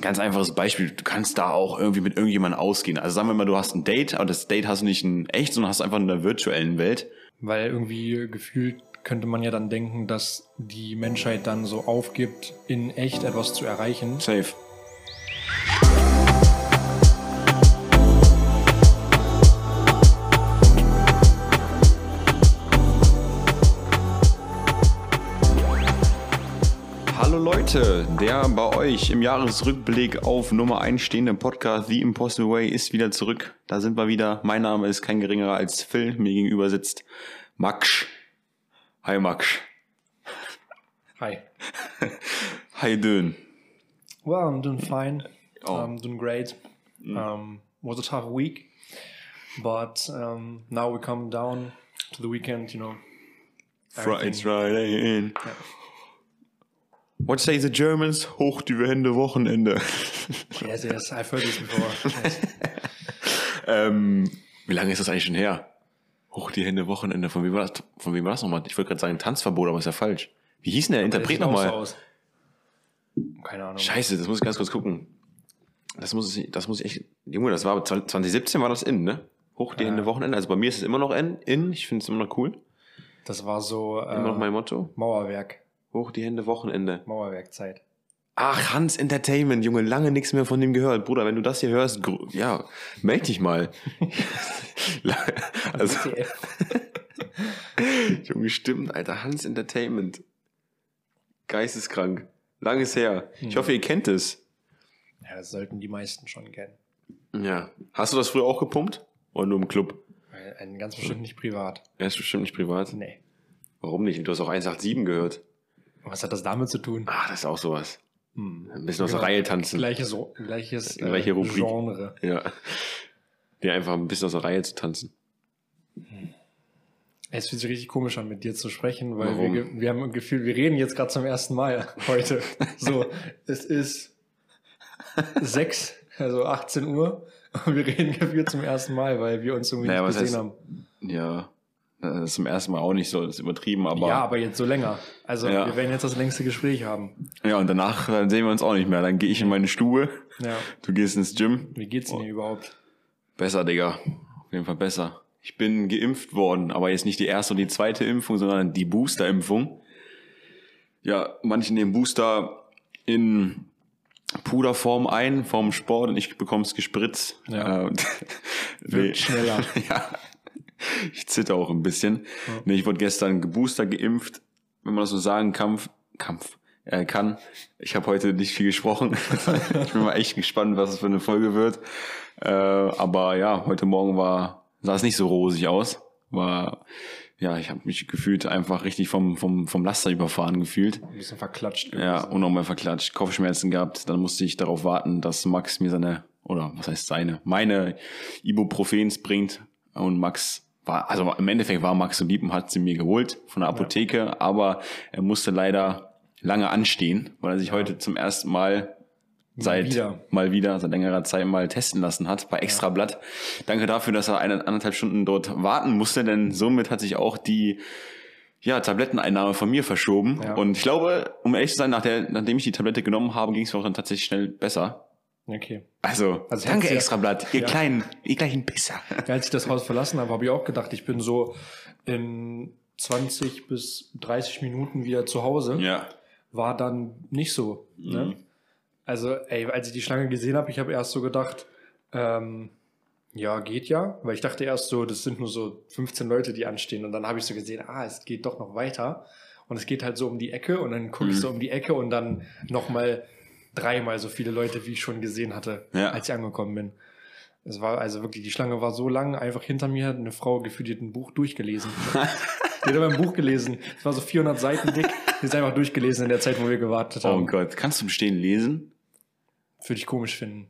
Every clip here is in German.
ganz einfaches Beispiel, du kannst da auch irgendwie mit irgendjemandem ausgehen. Also sagen wir mal, du hast ein Date, aber das Date hast du nicht in echt, sondern hast du einfach in der virtuellen Welt. Weil irgendwie gefühlt könnte man ja dann denken, dass die Menschheit dann so aufgibt, in echt etwas zu erreichen. Safe. Hallo Leute, der bei euch im Jahresrückblick auf Nummer 1 stehende Podcast The Impossible Way ist wieder zurück. Da sind wir wieder. Mein Name ist kein geringerer als Phil. Mir gegenüber sitzt Max. Hi Max. Hi. Hi Dön. Well, I'm doing fine. Oh. I'm doing great. Um, was a tough week, but um, now we come down to the weekend. You know, Fri- It's everything- Friday in. What say the Germans? Hoch die Hände Wochenende. Yes, yes, I've heard this before. Yes. ähm, wie lange ist das eigentlich schon her? Hoch die Hände Wochenende. Von wem war das, von wem war das nochmal? Ich wollte gerade sagen Tanzverbot, aber ist ja falsch. Wie hieß denn der Interpret so nochmal? aus. Keine Ahnung. Scheiße, das muss ich ganz kurz gucken. Das muss ich, das muss ich echt, Junge, das war 2017 war das in, ne? Hoch die Hände Wochenende. Also bei mir ist es immer noch in, in. ich finde es immer noch cool. Das war so Immer noch äh, mein Motto. Mauerwerk. Hoch die Hände Wochenende. Mauerwerkzeit. Ach, Hans Entertainment, Junge, lange nichts mehr von dem gehört. Bruder, wenn du das hier hörst, ja, meld dich mal. also, Junge, stimmt, Alter, Hans Entertainment. Geisteskrank. Langes her. Ich hoffe, ihr kennt es. Ja, das sollten die meisten schon kennen. Ja. Hast du das früher auch gepumpt? Oder nur im Club? Weil Ein ganz bestimmt nicht privat. Er ist bestimmt nicht privat. Nee. Warum nicht? Du hast auch 187 gehört. Was hat das damit zu tun? Ah, das ist auch sowas. Hm. Ein bisschen aus der Reihe tanzen. Gleiches, gleiches äh, Gleiche Rubrik. Genre. Ja. Ja, einfach ein bisschen aus der Reihe zu tanzen. Es fühlt sich richtig komisch an, mit dir zu sprechen, weil Warum? wir, wir haben ein Gefühl, wir reden jetzt gerade zum ersten Mal heute. So, es ist sechs, also 18 Uhr, und wir reden gefühlt zum ersten Mal, weil wir uns irgendwie Naja, nicht gesehen heißt- haben. Ja. Das ist zum ersten Mal auch nicht so, das ist übertrieben, aber. ja, aber jetzt so länger. Also Ja. wir werden jetzt das längste Gespräch haben. Ja, und danach dann sehen wir uns auch nicht mehr. Dann gehe ich in meine Stube, Ja. du gehst ins Gym. Wie geht's denn dir überhaupt? Besser, Digga. Auf jeden Fall besser. Ich bin geimpft worden, aber jetzt nicht die erste und die zweite Impfung, sondern die Booster-Impfung. Ja, manche nehmen Booster in Puderform ein vom Sport und ich bekomme es gespritzt. Ja. Äh, und- Wird Nee. schneller. ja. Ich zitter auch ein bisschen. Nee, ich wurde gestern gebooster geimpft, wenn man das so sagen kann. Kampf äh, kann. Ich habe heute nicht viel gesprochen. ich bin mal echt gespannt, was es für eine Folge wird. Äh, aber ja, heute Morgen war sah es nicht so rosig aus. War ja, ich habe mich gefühlt einfach richtig vom vom vom Laster überfahren gefühlt. Ein bisschen verklatscht. Ja, unnormal verklatscht, Kopfschmerzen gehabt. Dann musste ich darauf warten, dass Max mir seine, oder was heißt seine, meine Ibuprofens bringt. Und Max war, also im Endeffekt war Max so lieb und hat sie mir geholt von der Apotheke, aber er musste leider lange anstehen, weil er sich heute zum ersten Mal seit wieder. mal wieder seit längerer Zeit mal testen lassen hat bei Extrablatt. Danke dafür, dass er eine, anderthalb Stunden dort warten musste, denn somit hat sich auch die ja, Tabletteneinnahme von mir verschoben. Ja. Und ich glaube, um ehrlich zu sein, nach der, nachdem ich die Tablette genommen habe, ging es mir auch dann tatsächlich schnell besser. Okay. Also, Also danke du ja- Extrablatt, ihr Ja. kleinen, ihr gleichen Pisser. Als ich das Haus verlassen habe, habe ich auch gedacht, ich bin so in 20 bis 30 Minuten wieder zu Hause. Ja. War dann nicht so. Ne? Mhm. Also, ey, als ich die Schlange gesehen habe, ich habe erst so gedacht, ähm, ja, geht ja. Weil ich dachte erst so, das sind nur so 15 Leute, die anstehen. Und dann habe ich so gesehen, ah, es geht doch noch weiter. Und es geht halt so um die Ecke. Und dann gucke ich Mhm. so um die Ecke und dann nochmal dreimal so viele Leute, wie ich schon gesehen hatte, Ja. als ich angekommen bin. Es war also wirklich, die Schlange war so lang, einfach hinter mir hat eine Frau gefühlt, die hat ein Buch durchgelesen. die hat aber ein Buch gelesen. Es war so 400 Seiten dick. Die ist einfach durchgelesen in der Zeit, wo wir gewartet Oh haben. Gott, kannst du im Stehen lesen? Würde ich komisch finden.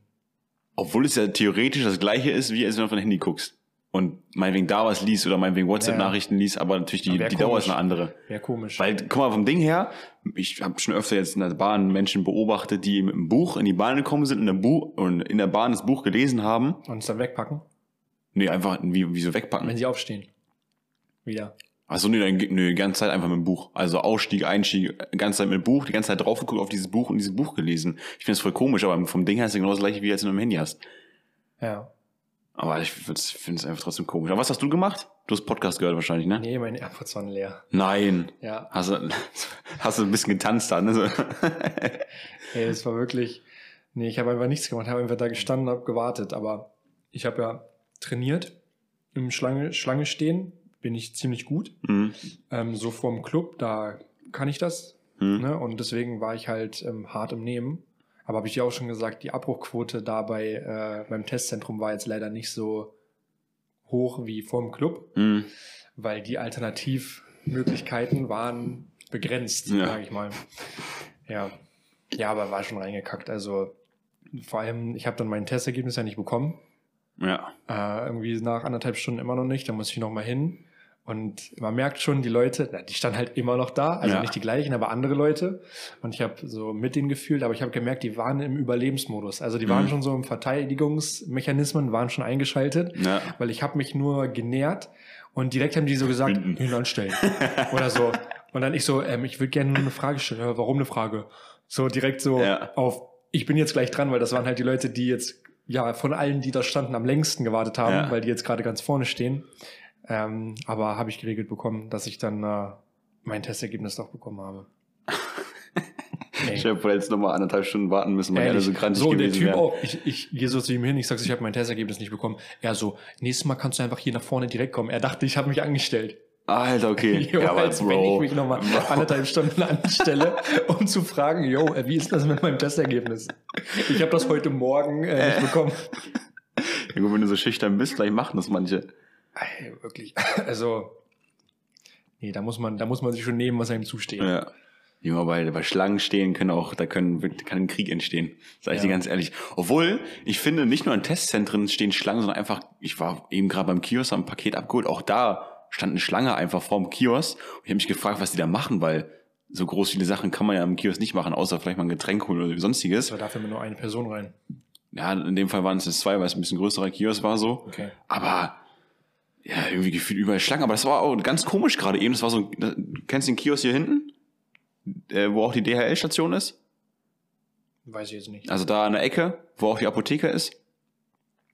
Obwohl es ja theoretisch das gleiche ist, wie als wenn du auf dein Handy guckst. Und meinetwegen da was liest oder meinetwegen WhatsApp-Nachrichten liest, aber natürlich die, die Dauer ist eine andere. Wäre komisch. Weil, guck mal, vom Ding her, ich habe schon öfter jetzt in der Bahn Menschen beobachtet, die mit einem Buch in die Bahn gekommen sind, in der, Buch, und in der Bahn das Buch gelesen haben. Und es dann wegpacken, Nee, einfach wie, wie so wegpacken. wenn sie aufstehen. Wieder. Also nee, dann, nö, die ganze Zeit einfach mit dem Buch. Also Ausstieg, Einstieg, die ganze Zeit mit dem Buch, die ganze Zeit drauf geguckt auf dieses Buch und dieses Buch gelesen. Ich finde das voll komisch, aber vom Ding her ist es genau das gleiche, wie als du mit dem Handy hast. Ja. Aber ich finde es einfach trotzdem komisch. Aber was hast du gemacht? Du hast Podcast gehört wahrscheinlich, ne? Nee, meine AirPods waren leer. Nein. Ja. Hast du, hast du ein bisschen getanzt da, ne? Hey, das war wirklich. Nee, ich habe einfach nichts gemacht, habe einfach da gestanden, habe gewartet. Aber ich habe ja trainiert im Schlange, Schlange stehen, bin ich ziemlich gut. Mhm. Ähm, so vorm Club, da kann ich das. Mhm. Ne? Und deswegen war ich halt ähm, hart im Nehmen. Aber habe ich dir auch schon gesagt, die Abbruchquote da bei, äh, beim Testzentrum war jetzt leider nicht so hoch wie vorm Club, Mhm. weil die Alternativmöglichkeiten waren begrenzt, Ja. sage ich mal. Ja. ja, aber war schon reingekackt. Also vor allem, ich habe dann mein Testergebnis ja nicht bekommen. Ja. Äh, irgendwie nach anderthalb Stunden immer noch nicht. Da muss ich noch mal hin. Und man merkt schon, die Leute, na, die standen halt immer noch da, also Ja. nicht die gleichen, aber andere Leute. Und ich habe so mit denen gefühlt, aber ich habe gemerkt, die waren im Überlebensmodus. Also die waren Mhm. schon so im Verteidigungsmechanismen, waren schon eingeschaltet, Ja. weil ich habe mich nur genährt und direkt haben die so gesagt, Binden. hin anstellen oder so. Und dann ich so, ähm, ich würde gerne nur eine Frage stellen. Ja, Warum eine Frage? So direkt so Ja. auf, ich bin jetzt gleich dran, weil das waren halt die Leute, die jetzt ja von allen, die da standen, am längsten gewartet haben, Ja. weil die jetzt gerade ganz vorne stehen. Ähm, aber habe ich geregelt bekommen, dass ich dann äh, mein Testergebnis doch bekommen habe. Ey. Ich habe jetzt nochmal anderthalb Stunden warten müssen, weil alle so krantig so, der gewesen Typ wären. auch. Ich, ich gehe so zu ihm hin, ich sage, ich habe mein Testergebnis nicht bekommen. Er so, nächstes Mal kannst du einfach hier nach vorne direkt kommen. Er dachte, ich habe mich angestellt. Alter, okay. Jo, ja, aber als wenn ich mich nochmal anderthalb Stunden anstelle, um zu fragen, yo, wie ist das mit meinem Testergebnis? Ich habe das heute Morgen äh, nicht bekommen. Ja, gut, wenn du so schüchtern bist, vielleicht machen das manche. Ey, wirklich. Also, nee, da muss man, da muss man sich schon nehmen, was einem zusteht. Ja. Junge, bei, bei Schlangen stehen können auch, da können, kann ein Krieg entstehen. Sag ich Ja. dir ganz ehrlich. Obwohl, ich finde, nicht nur in Testzentren stehen Schlangen, sondern einfach, ich war eben gerade beim Kiosk am Paket abgeholt, auch da stand eine Schlange einfach vorm Kiosk. Und ich habe mich gefragt, was die da machen, weil so groß viele Sachen kann man ja im Kiosk nicht machen, außer vielleicht mal ein Getränk holen oder sonstiges. Aber dafür nur eine Person rein. Ja, in dem Fall waren es jetzt zwei, weil es ein bisschen größerer Kiosk war so. Okay. Aber ja, irgendwie gefühlt überall Schlangen. Aber das war auch ganz komisch gerade eben. Das war so, du kennst den Kiosk hier hinten? Äh, wo auch die DHL-Station ist? Weiß ich jetzt nicht. Also da an der Ecke, wo auch die Apotheke ist?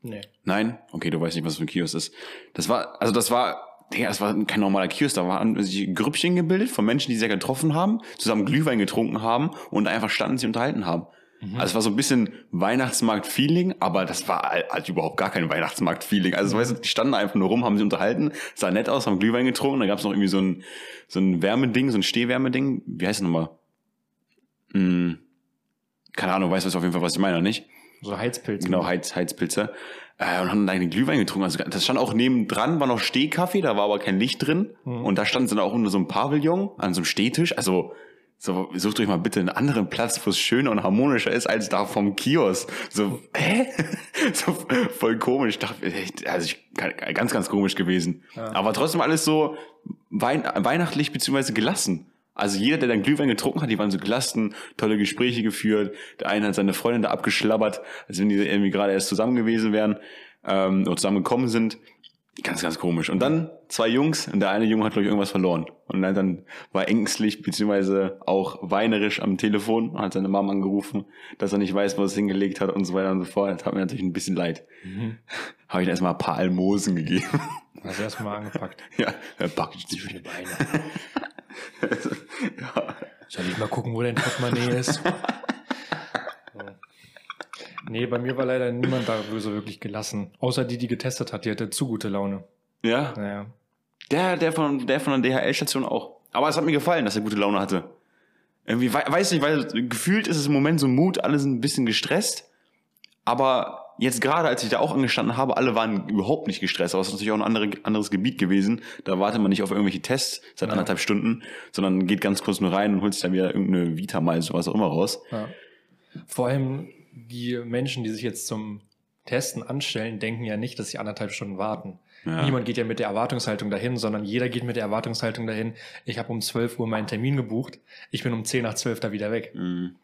Nee. Nein? Okay, du weißt nicht, was für ein Kiosk ist. Das war, also das war, Digga, das war kein normaler Kiosk. Da waren sich Grüppchen gebildet von Menschen, die sich ja getroffen haben, zusammen Glühwein getrunken haben und einfach standen, sie unterhalten haben. Also es war so ein bisschen Weihnachtsmarkt-Feeling, aber das war halt überhaupt gar kein Weihnachtsmarkt-Feeling. Also weißt du, die standen einfach nur rum, haben sie unterhalten, sah nett aus, haben Glühwein getrunken, da gab es noch irgendwie so ein, so ein Wärmeding, so ein Stehwärmeding. Wie heißt es nochmal? Hm, keine Ahnung, weißt du auf jeden Fall, was ich meine, oder nicht? So Heizpilze. Genau, Heiz, Heizpilze. Äh, und haben dann einen Glühwein getrunken. Also das stand auch nebendran, war noch Stehkaffee, da war aber kein Licht drin. Mhm. Und da standen dann auch unter so einem Pavillon an so einem Stehtisch. Also so, sucht euch mal bitte einen anderen Platz, wo es schöner und harmonischer ist, als da vom Kiosk. So, hä? so voll komisch. Also ich, ganz, ganz komisch gewesen. Ja. Aber trotzdem alles so wein, weihnachtlich beziehungsweise gelassen. Also jeder, der dann Glühwein getrunken hat, die waren so gelassen, tolle Gespräche geführt. Der eine hat seine Freundin da abgeschlabbert, als wenn die irgendwie gerade erst zusammen gewesen wären ähm, oder zusammengekommen sind. Ganz, ganz komisch. Und dann zwei Jungs und der eine Junge hat, glaube ich, irgendwas verloren. Und dann, war ängstlich beziehungsweise auch weinerisch am Telefon und hat seine Mama angerufen, dass er nicht weiß, wo er es hingelegt hat und so weiter und so fort. Das hat mir natürlich ein bisschen leid. Mhm. Habe ich erstmal ein paar Almosen gegeben. Also erstmal angepackt. ja, er packt die Schöne Beine. ja. Soll ich mal gucken, wo dein Portemonnaie ist? Nee, bei mir war leider niemand da so wirklich gelassen. Außer die, die getestet hat. Die hatte zu gute Laune. ja, Naja. Der, der von, der von der DHL-Station auch. Aber es hat mir gefallen, dass er gute Laune hatte. Irgendwie, wei- weiß nicht, weil gefühlt ist es im Moment so Mut, alle sind ein bisschen gestresst. Aber jetzt gerade, als ich da auch angestanden habe, alle waren überhaupt nicht gestresst. Aber es ist natürlich auch ein andere, anderes Gebiet gewesen. Da wartet man nicht auf irgendwelche Tests seit Ja. anderthalb Stunden, sondern geht ganz kurz nur rein und holt sich dann wieder irgendeine Vita mal, so was auch immer raus. Ja. Vor allem die Menschen, die sich jetzt zum Testen anstellen, denken ja nicht, dass sie anderthalb Stunden warten. Ja. Niemand geht ja mit der Erwartungshaltung dahin, sondern jeder geht mit der Erwartungshaltung dahin. Ich habe um 12 Uhr meinen Termin gebucht. Ich bin um 10 nach 12 da wieder weg. Mhm.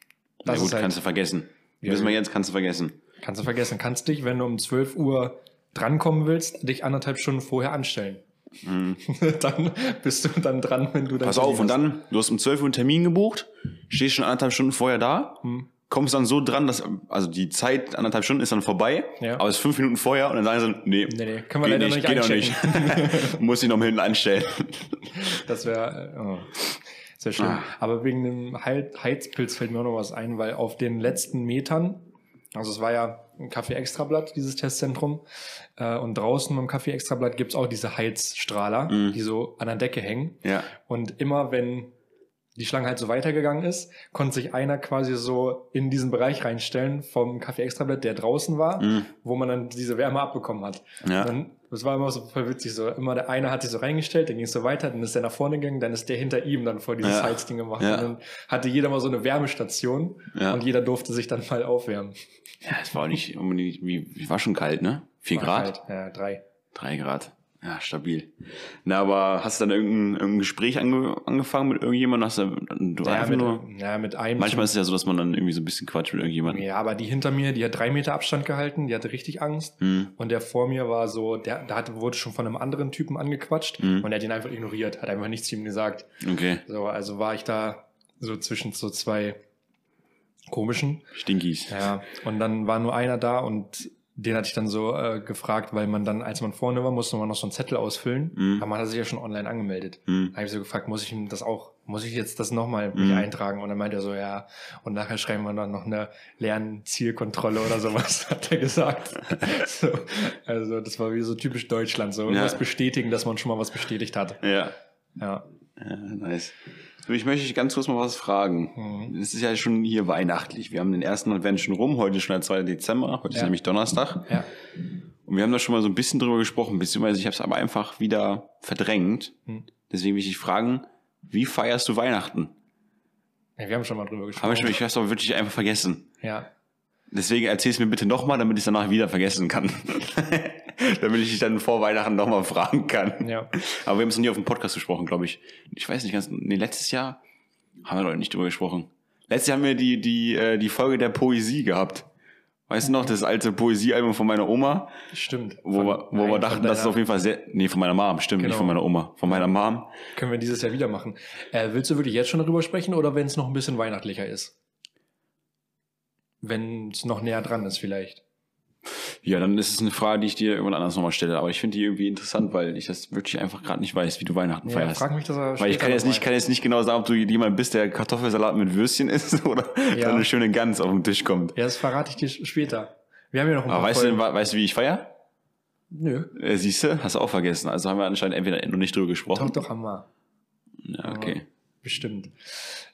Das Na gut, halt- kannst du vergessen. Ja, Wissen wir ja. jetzt, kannst du vergessen. Kannst du vergessen. Kannst dich, wenn du um 12 Uhr drankommen willst, dich anderthalb Stunden vorher anstellen. dann bist du dann dran, wenn du dann. Pass auf, und dann, du hast um 12 Uhr einen Termin gebucht, stehst schon anderthalb Stunden vorher da, kommst dann so dran, dass, also die Zeit, anderthalb Stunden ist dann vorbei, Ja. aber es ist fünf Minuten vorher und dann sagen sie, nee, Nee, nee, können wir geht leider nicht, noch geht nicht auch nicht. Muss ich noch mal hinten anstellen. Das wäre oh, sehr schlimm. Ah. Aber wegen dem Heil Heizpilz fällt mir auch noch was ein, weil auf den letzten Metern, also es war ja ein Kaffee Extrablatt, dieses Testzentrum, äh, und draußen beim Kaffee Extrablatt gibt's auch diese Heizstrahler, Mhm. die so an der Decke hängen. Ja. Und immer wenn die Schlange halt so weitergegangen ist, konnte sich einer quasi so in diesen Bereich reinstellen vom Kaffee Extrablatt, der draußen war, Mhm. wo man dann diese Wärme abbekommen hat. Ja. Dann, das war immer so voll witzig. So, immer der eine hat sich so reingestellt, dann ging es so weiter, dann ist der nach vorne gegangen, dann ist der hinter ihm dann vor dieses Ja. Heizding gemacht. Ja. Und dann hatte jeder mal so eine Wärmestation Ja. und jeder durfte sich dann mal aufwärmen. Ja, es war auch nicht unbedingt, wie, wie war schon kalt, ne? Vier War Grad? Halt, ja, drei. Drei Grad. Ja, stabil. Na, aber hast du dann irgendein, irgendein Gespräch ange, angefangen mit irgendjemandem? Hast du, du Ja, einfach mit, nur, ja, mit einem. manchmal ist es ja so, dass man dann irgendwie so ein bisschen quatscht mit irgendjemandem. ja, aber die hinter mir, die hat drei Meter Abstand gehalten, die hatte richtig Angst. Hm. Und der vor mir war so, der, der hatte, wurde schon von einem anderen Typen angequatscht Mhm. und er hat ihn einfach ignoriert, hat einfach nichts zu ihm gesagt. Okay. So, also war ich da so zwischen so zwei komischen. Stinkies. Ja, und dann war nur einer da und den hatte ich dann so äh, gefragt, weil man dann, als man vorne war, musste man noch so einen Zettel ausfüllen. Mhm. Aber man hat sich ja schon online angemeldet. Hm. Da habe ich so gefragt, muss ich ihm das auch, muss ich jetzt das nochmal Mhm. eintragen? Und dann meinte er so, ja. Und nachher schreiben wir dann noch eine Lernzielkontrolle oder sowas, hat er gesagt. so, also das war wie so typisch Deutschland, so Ja. irgendwas bestätigen, dass man schon mal was bestätigt hat. Ja. Ja. ja. Nice. Du, ich möchte dich ganz kurz mal was fragen. Mhm. Es ist ja schon hier weihnachtlich. Wir haben den ersten Advent schon rum. Heute ist schon der 2. Dezember. Heute ist Ja. nämlich Donnerstag. Ja. Und wir haben da schon mal so ein bisschen drüber gesprochen, beziehungsweise ich habe es aber einfach wieder verdrängt. Hm. Deswegen will ich dich fragen, wie feierst du Weihnachten? ja. Wir haben schon mal drüber gesprochen. Habe ich schon, ich habe es aber wirklich einfach vergessen. Ja. Deswegen erzähl es mir bitte nochmal, damit ich es danach wieder vergessen kann. damit ich dich dann vor Weihnachten nochmal fragen kann. Ja. Aber wir haben es noch nie auf dem Podcast gesprochen, glaube ich. Ich weiß nicht ganz, nee, letztes Jahr haben wir doch nicht drüber gesprochen. Letztes Jahr haben wir die, die, äh, die Folge der Poesie gehabt. Weißt du noch, das alte Poesiealbum von meiner Oma, Stimmt. wo Von- wir, wo nein, wir dachten, das ist auf jeden Fall sehr, nee, von meiner Mom, stimmt, nicht Genau. von meiner Oma, von meiner Mom. Können wir dieses Jahr wieder machen. Äh, willst du wirklich jetzt schon darüber sprechen oder wenn es noch ein bisschen weihnachtlicher ist? Wenn es noch näher dran ist, vielleicht. Ja, dann ist es eine Frage, die ich dir irgendwann anders nochmal stelle. Aber ich finde die irgendwie interessant, weil ich das wirklich einfach gerade nicht weiß, wie du Weihnachten Ja, feierst. frag mich das aber Weil ich kann jetzt nicht, kann jetzt nicht genau sagen, ob du jemand bist, der Kartoffelsalat mit Würstchen isst oder Ja. eine schöne Gans auf den Tisch kommt. Ja, das verrate ich dir später. Wir haben ja noch ein Aber paar weißt du, Folgen. weißt du, wie ich feier? Nö. Äh, siehst du, hast du auch vergessen. Also haben wir anscheinend entweder noch nicht drüber gesprochen. Doch, doch, haben wir. Ja, okay. Bestimmt.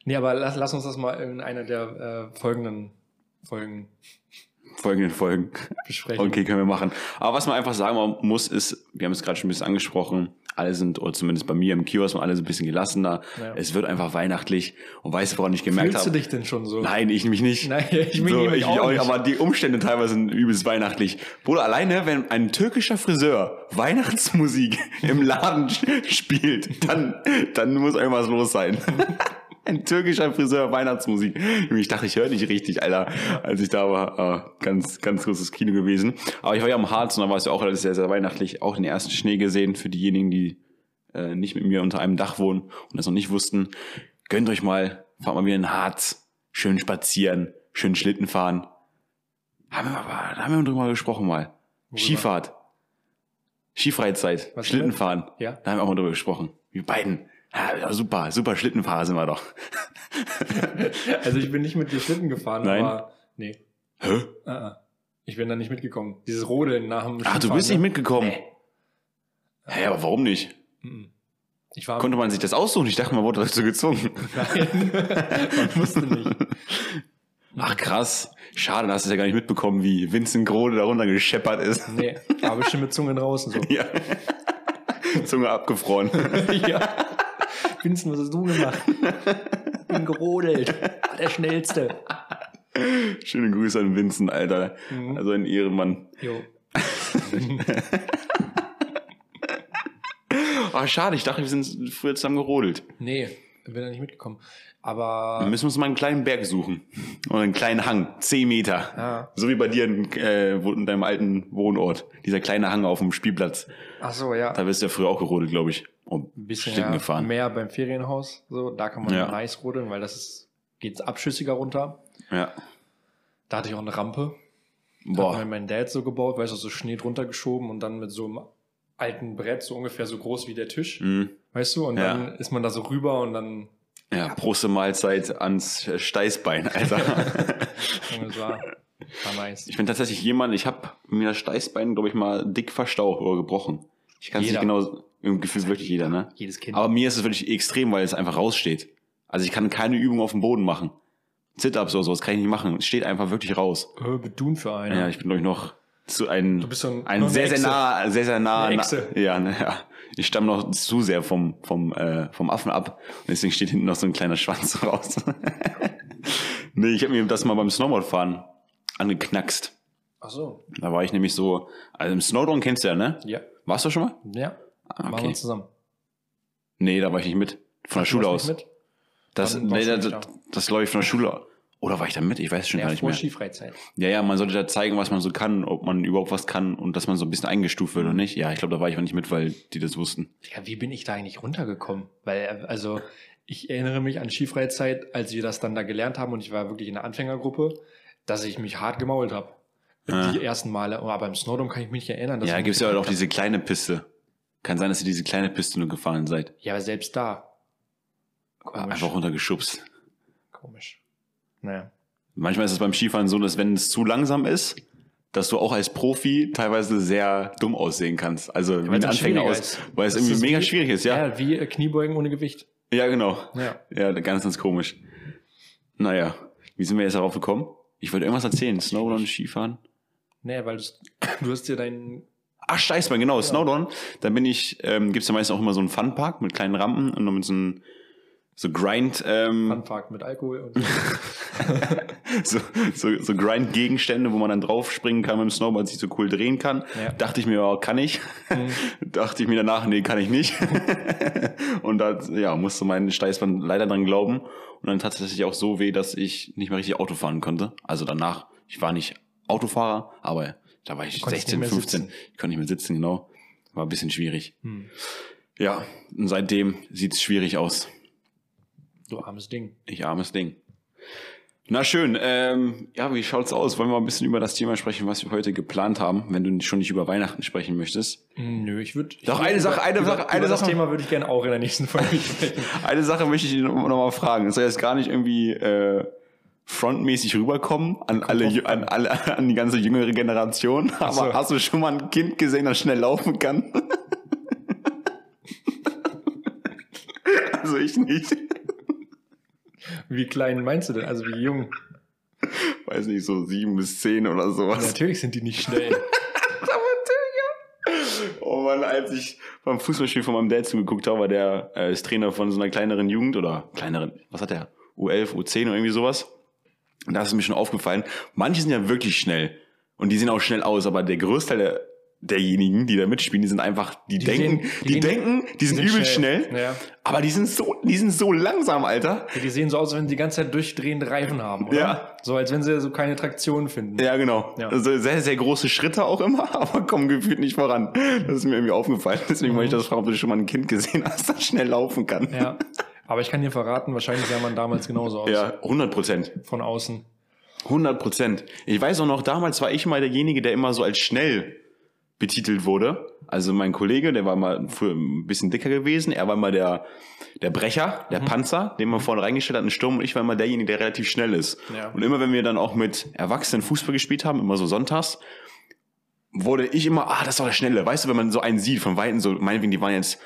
Nee, aber lass, lass uns das mal in einer der äh, folgenden Folgen Folgenden Folgen. besprechen. Okay, können wir machen. Aber was man einfach sagen muss, ist, wir haben es gerade schon ein bisschen angesprochen, alle sind, oder zumindest bei mir im Kiosk, alle sind ein bisschen gelassener. Ja. Es wird einfach weihnachtlich. Und weißt du, woran ich gemerkt Fühlst du habe? dich denn schon so? Nein, ich mich nicht. Nein, ich mich so, nämlich ich auch auch nicht, aber die Umstände teilweise sind übelst weihnachtlich. Bruder, alleine, wenn ein türkischer Friseur Weihnachtsmusik im Laden spielt, dann, dann muss irgendwas los sein. Ein türkischer Friseur Weihnachtsmusik. Ich dachte, ich höre nicht richtig, Alter, als ich da war. Ah, ganz, ganz großes Kino gewesen. Aber ich war ja am Harz und da war es ja auch alles sehr, sehr weihnachtlich. Auch den ersten Schnee gesehen für diejenigen, die äh, nicht mit mir unter einem Dach wohnen und das noch nicht wussten. Gönnt euch mal, fahrt mal wieder in den Harz. Schön spazieren, schön Schlitten fahren. Haben wir aber, da haben wir drüber gesprochen mal. Worüber? Skifahrt. Skifreizeit. Was Schlitten damit? fahren. Ja. Da haben wir auch mal drüber gesprochen. Wir beiden. Ja, super, super Schlittenfahrer sind wir doch. Also ich bin nicht mit dir Schlitten gefahren, Nein. aber nee. Hä? Uh -uh. Ich bin da nicht mitgekommen. Dieses Rodeln nach dem Ach, du bist nicht ne? mitgekommen. Nee. Hä, aber warum nicht? Ich war Konnte man sich das aussuchen? Ich dachte, man wurde dazu gezwungen. Nein, man musste nicht. Ach krass. Schade, dann hast du es ja gar nicht mitbekommen, wie Vincent Grode darunter gescheppert ist. Nee, aber bestimmt mit Zungen draußen so. Ja. Zunge abgefroren. ja. Vincent, was hast du gemacht? Bin gerodelt. Der Schnellste. Schöne Grüße an Vincent, Alter. Mhm. Also ein Ehrenmann. Jo. Ah, schade, ich dachte, wir sind früher zusammen gerodelt. Nee. bin da nicht mitgekommen. Aber. Dann müssen wir uns mal einen kleinen Berg suchen. Oder einen kleinen Hang. Zehn Meter. Ja. So wie bei dir in, äh, in deinem alten Wohnort. Dieser kleine Hang auf dem Spielplatz. Ach so, ja. Da bist du ja früher auch gerodelt, glaube ich. Und ein bisschen Schlitten gefahren. mehr beim Ferienhaus. So, da kann man Ja. nice rodeln, weil das ist, geht abschüssiger runter. Ja. Da hatte ich auch eine Rampe. Hat Boah. mir mein Dad so gebaut, weißt du, so Schnee drunter geschoben und dann mit so einem alten Brett, so ungefähr so groß wie der Tisch, Mhm. weißt du, und Ja. dann ist man da so rüber und dann Ja, Proste Mahlzeit ans Steißbein, Alter. das war, war nice. ich bin tatsächlich jemand, ich habe mir das Steißbein, glaube ich, mal dick verstaucht oder gebrochen. Ich kann es nicht genau, im Gefühl wirklich jeder, ne? Jedes Kind. Aber mir ist es wirklich extrem, weil es einfach raussteht. Also ich kann keine Übung auf dem Boden machen. Sit-Ups oder sowas kann ich nicht machen. Es steht einfach wirklich raus. äh, bedun für einen. Ja, ich bin, glaube ich, noch zu ein, Du bist so ein- ein sehr, sehr nah, sehr, sehr nah. Eine na-. Ja, ne, ja. Ich stamme noch zu sehr vom, vom, äh, vom Affen ab. Und deswegen steht hinten noch so ein kleiner Schwanz raus. nee, ich habe mir das mal beim Snowboardfahren angeknackst. Ach so. Da war ich nämlich so, also im Snowdown kennst du ja, ne? Ja. Warst du schon mal? Ja. Ah, Machen okay. wir zusammen. Nee, da war ich nicht mit. Von der Schule aus. Das, nee, das, das, da? das läuft von der Schule. Oder war ich da mit? Ich weiß schon Ja, gar nicht vor mehr. Skifreizeit. Ja, ja, man sollte da zeigen, was man so kann, ob man überhaupt was kann und dass man so ein bisschen eingestuft wird oder nicht. Ja, ich glaube, da war ich auch nicht mit, weil die das wussten. Ja, wie bin ich da eigentlich runtergekommen? Weil, also, ich erinnere mich an Skifreizeit, als wir das dann da gelernt haben und ich war wirklich in der Anfängergruppe, dass ich mich hart gemault habe. Ah. Die ersten Male. Aber im Snowdome kann ich mich nicht erinnern. dass ja, ich gibt's ja mich auch diese kleine Piste. Kann sein, dass ihr diese kleine Piste nur gefahren seid. Ja, aber selbst da. Komisch. Einfach runtergeschubst. Komisch. Naja. Manchmal ist es beim Skifahren so, dass wenn es zu langsam ist, dass du auch als Profi teilweise sehr dumm aussehen kannst. Also wie weil's ein auch Anfänger aus, weil es Das irgendwie mega wie- schwierig ist, ja. Ja, wie äh, Kniebeugen ohne Gewicht. Ja, genau. Ja. Ja, ganz, ganz komisch. Naja, wie sind wir jetzt darauf gekommen? Ich wollte irgendwas erzählen. Snowboard und Skifahren. Naja, weil du hast dir deinen. Ach, Steißbein, genau, Snowdown. Da bin ich, ähm, gibt's ja meistens auch immer so einen Funpark mit kleinen Rampen und noch mit so einem so Grind, ähm, Funpark mit Alkohol und so, so, so Grind-Gegenstände, wo man dann draufspringen kann mit dem Snowboard, sich so cool drehen kann. Ja. Dachte ich mir, ja, kann ich. Dachte ich mir danach, nee, kann ich nicht. und da, ja, musste mein Steißbein leider dran glauben. Und dann tat es tatsächlich auch so weh, dass ich nicht mehr richtig Auto fahren konnte. Also danach, ich war nicht Autofahrer, aber da war ich konntest 16, nicht mehr 15. sitzen. Ich konnte nicht mehr sitzen, genau. War ein bisschen schwierig. Hm. Ja, und seitdem sieht's schwierig aus. du armes Ding. Ich armes Ding. Na schön, ähm, ja, wie schaut's aus? Wollen wir mal ein bisschen über das Thema sprechen, was wir heute geplant haben, wenn du schon nicht über Weihnachten sprechen möchtest? Nö, ich würde. Doch, eine Sache, eine über, Sache, eine über das Sache. Thema würde ich gerne auch in der nächsten Folge sprechen. Eine Sache möchte ich noch mal fragen. Das soll jetzt gar nicht irgendwie äh, frontmäßig rüberkommen an alle, an alle, an die ganze jüngere Generation. Aber so. hast du schon mal ein Kind gesehen, das schnell laufen kann? also ich nicht. Wie klein meinst du denn? Also wie jung? Weiß nicht, so sieben bis zehn oder sowas. Natürlich sind die nicht schnell. Oh Mann, als ich beim Fußballspiel von meinem Dad zugeguckt habe, war der äh, ist Trainer von so einer kleineren Jugend oder kleineren, was hat der? U11, U10 oder irgendwie sowas. Und da ist es mir schon aufgefallen, manche sind ja wirklich schnell und die sehen auch schnell aus, aber der Großteil der, derjenigen, die da mitspielen, die sind einfach, die, Die denken, sehen- die die, denken, die sind, übel schnell, Ja. aber die sind so, die sind so langsam, Alter. Ja, Die sehen so aus, als wenn sie die ganze Zeit durchdrehende Reifen haben, oder? Ja. So als wenn sie so keine Traktion finden. Ja, genau. Ja. Also sehr, sehr große Schritte auch immer, aber kommen gefühlt nicht voran. Das ist mir irgendwie aufgefallen. Deswegen wollte ich das fragen, ob du schon mal ein Kind gesehen hast, das schnell laufen kann. Ja. Aber ich kann dir verraten, wahrscheinlich sah man damals genauso aus. Ja, 100 Prozent. Von außen. 100 Prozent. Ich weiß auch noch, damals war ich mal derjenige, der immer so als schnell betitelt wurde. Also mein Kollege, der war mal früher ein bisschen dicker gewesen. Er war mal der, der Brecher, Mhm. der Panzer, den man vorne reingestellt hat, einen Sturm. Und ich war immer derjenige, der relativ schnell ist. Ja. Und immer, wenn wir dann auch mit Erwachsenen Fußball gespielt haben, immer so sonntags, wurde ich immer, ah, das war der Schnelle. Weißt du, wenn man so einen sieht von Weitem, so, meinetwegen, die waren jetzt,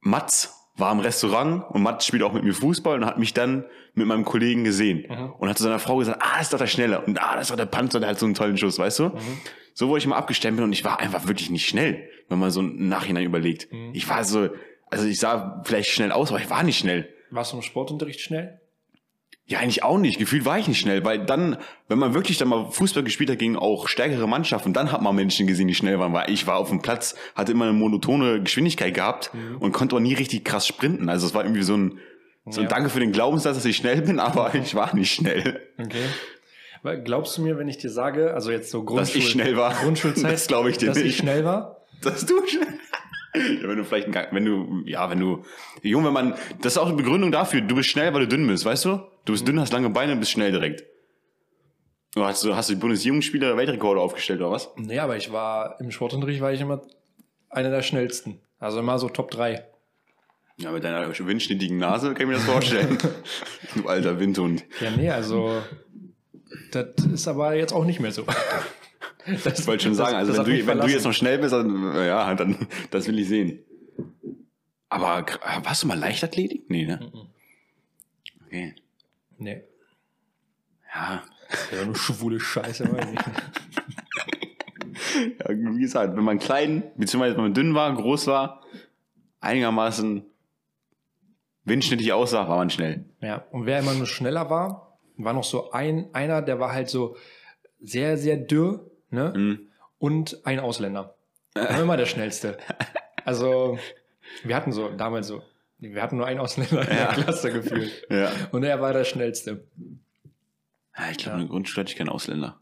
Mats war im Restaurant und Mats spielt auch mit mir Fußball und hat mich dann mit meinem Kollegen gesehen Mhm. und hat zu seiner Frau gesagt, ah, das ist doch der Schnelle und ah, das ist doch der Panzer, der hat so einen tollen Schuss, weißt du? Mhm. So wurde ich immer abgestempelt und ich war einfach wirklich nicht schnell, wenn man so im Nachhinein überlegt. Mhm. Ich war so, also ich sah vielleicht schnell aus, aber ich war nicht schnell. Warst du im Sportunterricht schnell? Ja, eigentlich auch nicht. Gefühlt war ich nicht schnell, weil dann, wenn man wirklich dann mal Fußball gespielt hat gegen auch stärkere Mannschaften, dann hat man Menschen gesehen, die schnell waren, weil ich war auf dem Platz, hatte immer eine monotone Geschwindigkeit gehabt und konnte auch nie richtig krass sprinten. Also es war irgendwie so ein, So, Ja. danke für den Glaubenssatz, dass ich schnell bin, aber ich war nicht schnell. Okay. Aber glaubst du mir, wenn ich dir sage, also jetzt so Grundschul Dass ich schnell war. Grundschulzeit, Das glaube ich dir dass ich nicht. schnell war? Dass du schnell. Ja, wenn du vielleicht ein wenn du, ja, wenn du, Junge, wenn man, das ist auch eine Begründung dafür, du bist schnell, weil du dünn bist, weißt du? Du bist dünn, hast lange Beine und bist schnell direkt. Du hast, du hast die Bundesjugendspieler Weltrekorde aufgestellt, oder was? Nee, aber ich war, im Sportunterricht war ich immer einer der schnellsten. Also immer so Top 3. Ja, mit deiner windschnittigen Nase kann ich mir das vorstellen. du alter Windhund. Ja, nee, also das ist aber jetzt auch nicht mehr so. Das Ich wollte schon sagen, also wenn, du, wenn du jetzt noch schnell bist, dann, ja, dann, das will ich sehen. Aber gr- warst du mal Leichtathletik? Nee, ne? Okay. Nee, Ja. ja, nur schwule Scheiße. weiß ich nicht. ja. Wie gesagt, wenn man klein, beziehungsweise wenn man dünn war, groß war, einigermaßen windschnittig aussah, war man schnell. Ja, und wer immer nur schneller war, war noch so ein, einer, der war halt so sehr, sehr dürr, ne? Mhm. Und ein Ausländer. Der war immer der schnellste. Also, wir hatten so, damals so, wir hatten nur einen Ausländer in Ja. der Klasse gefühlt. Ja. Und er war der schnellste. ja ich glaube, in der Grundschule hatte ich keinen Ausländer.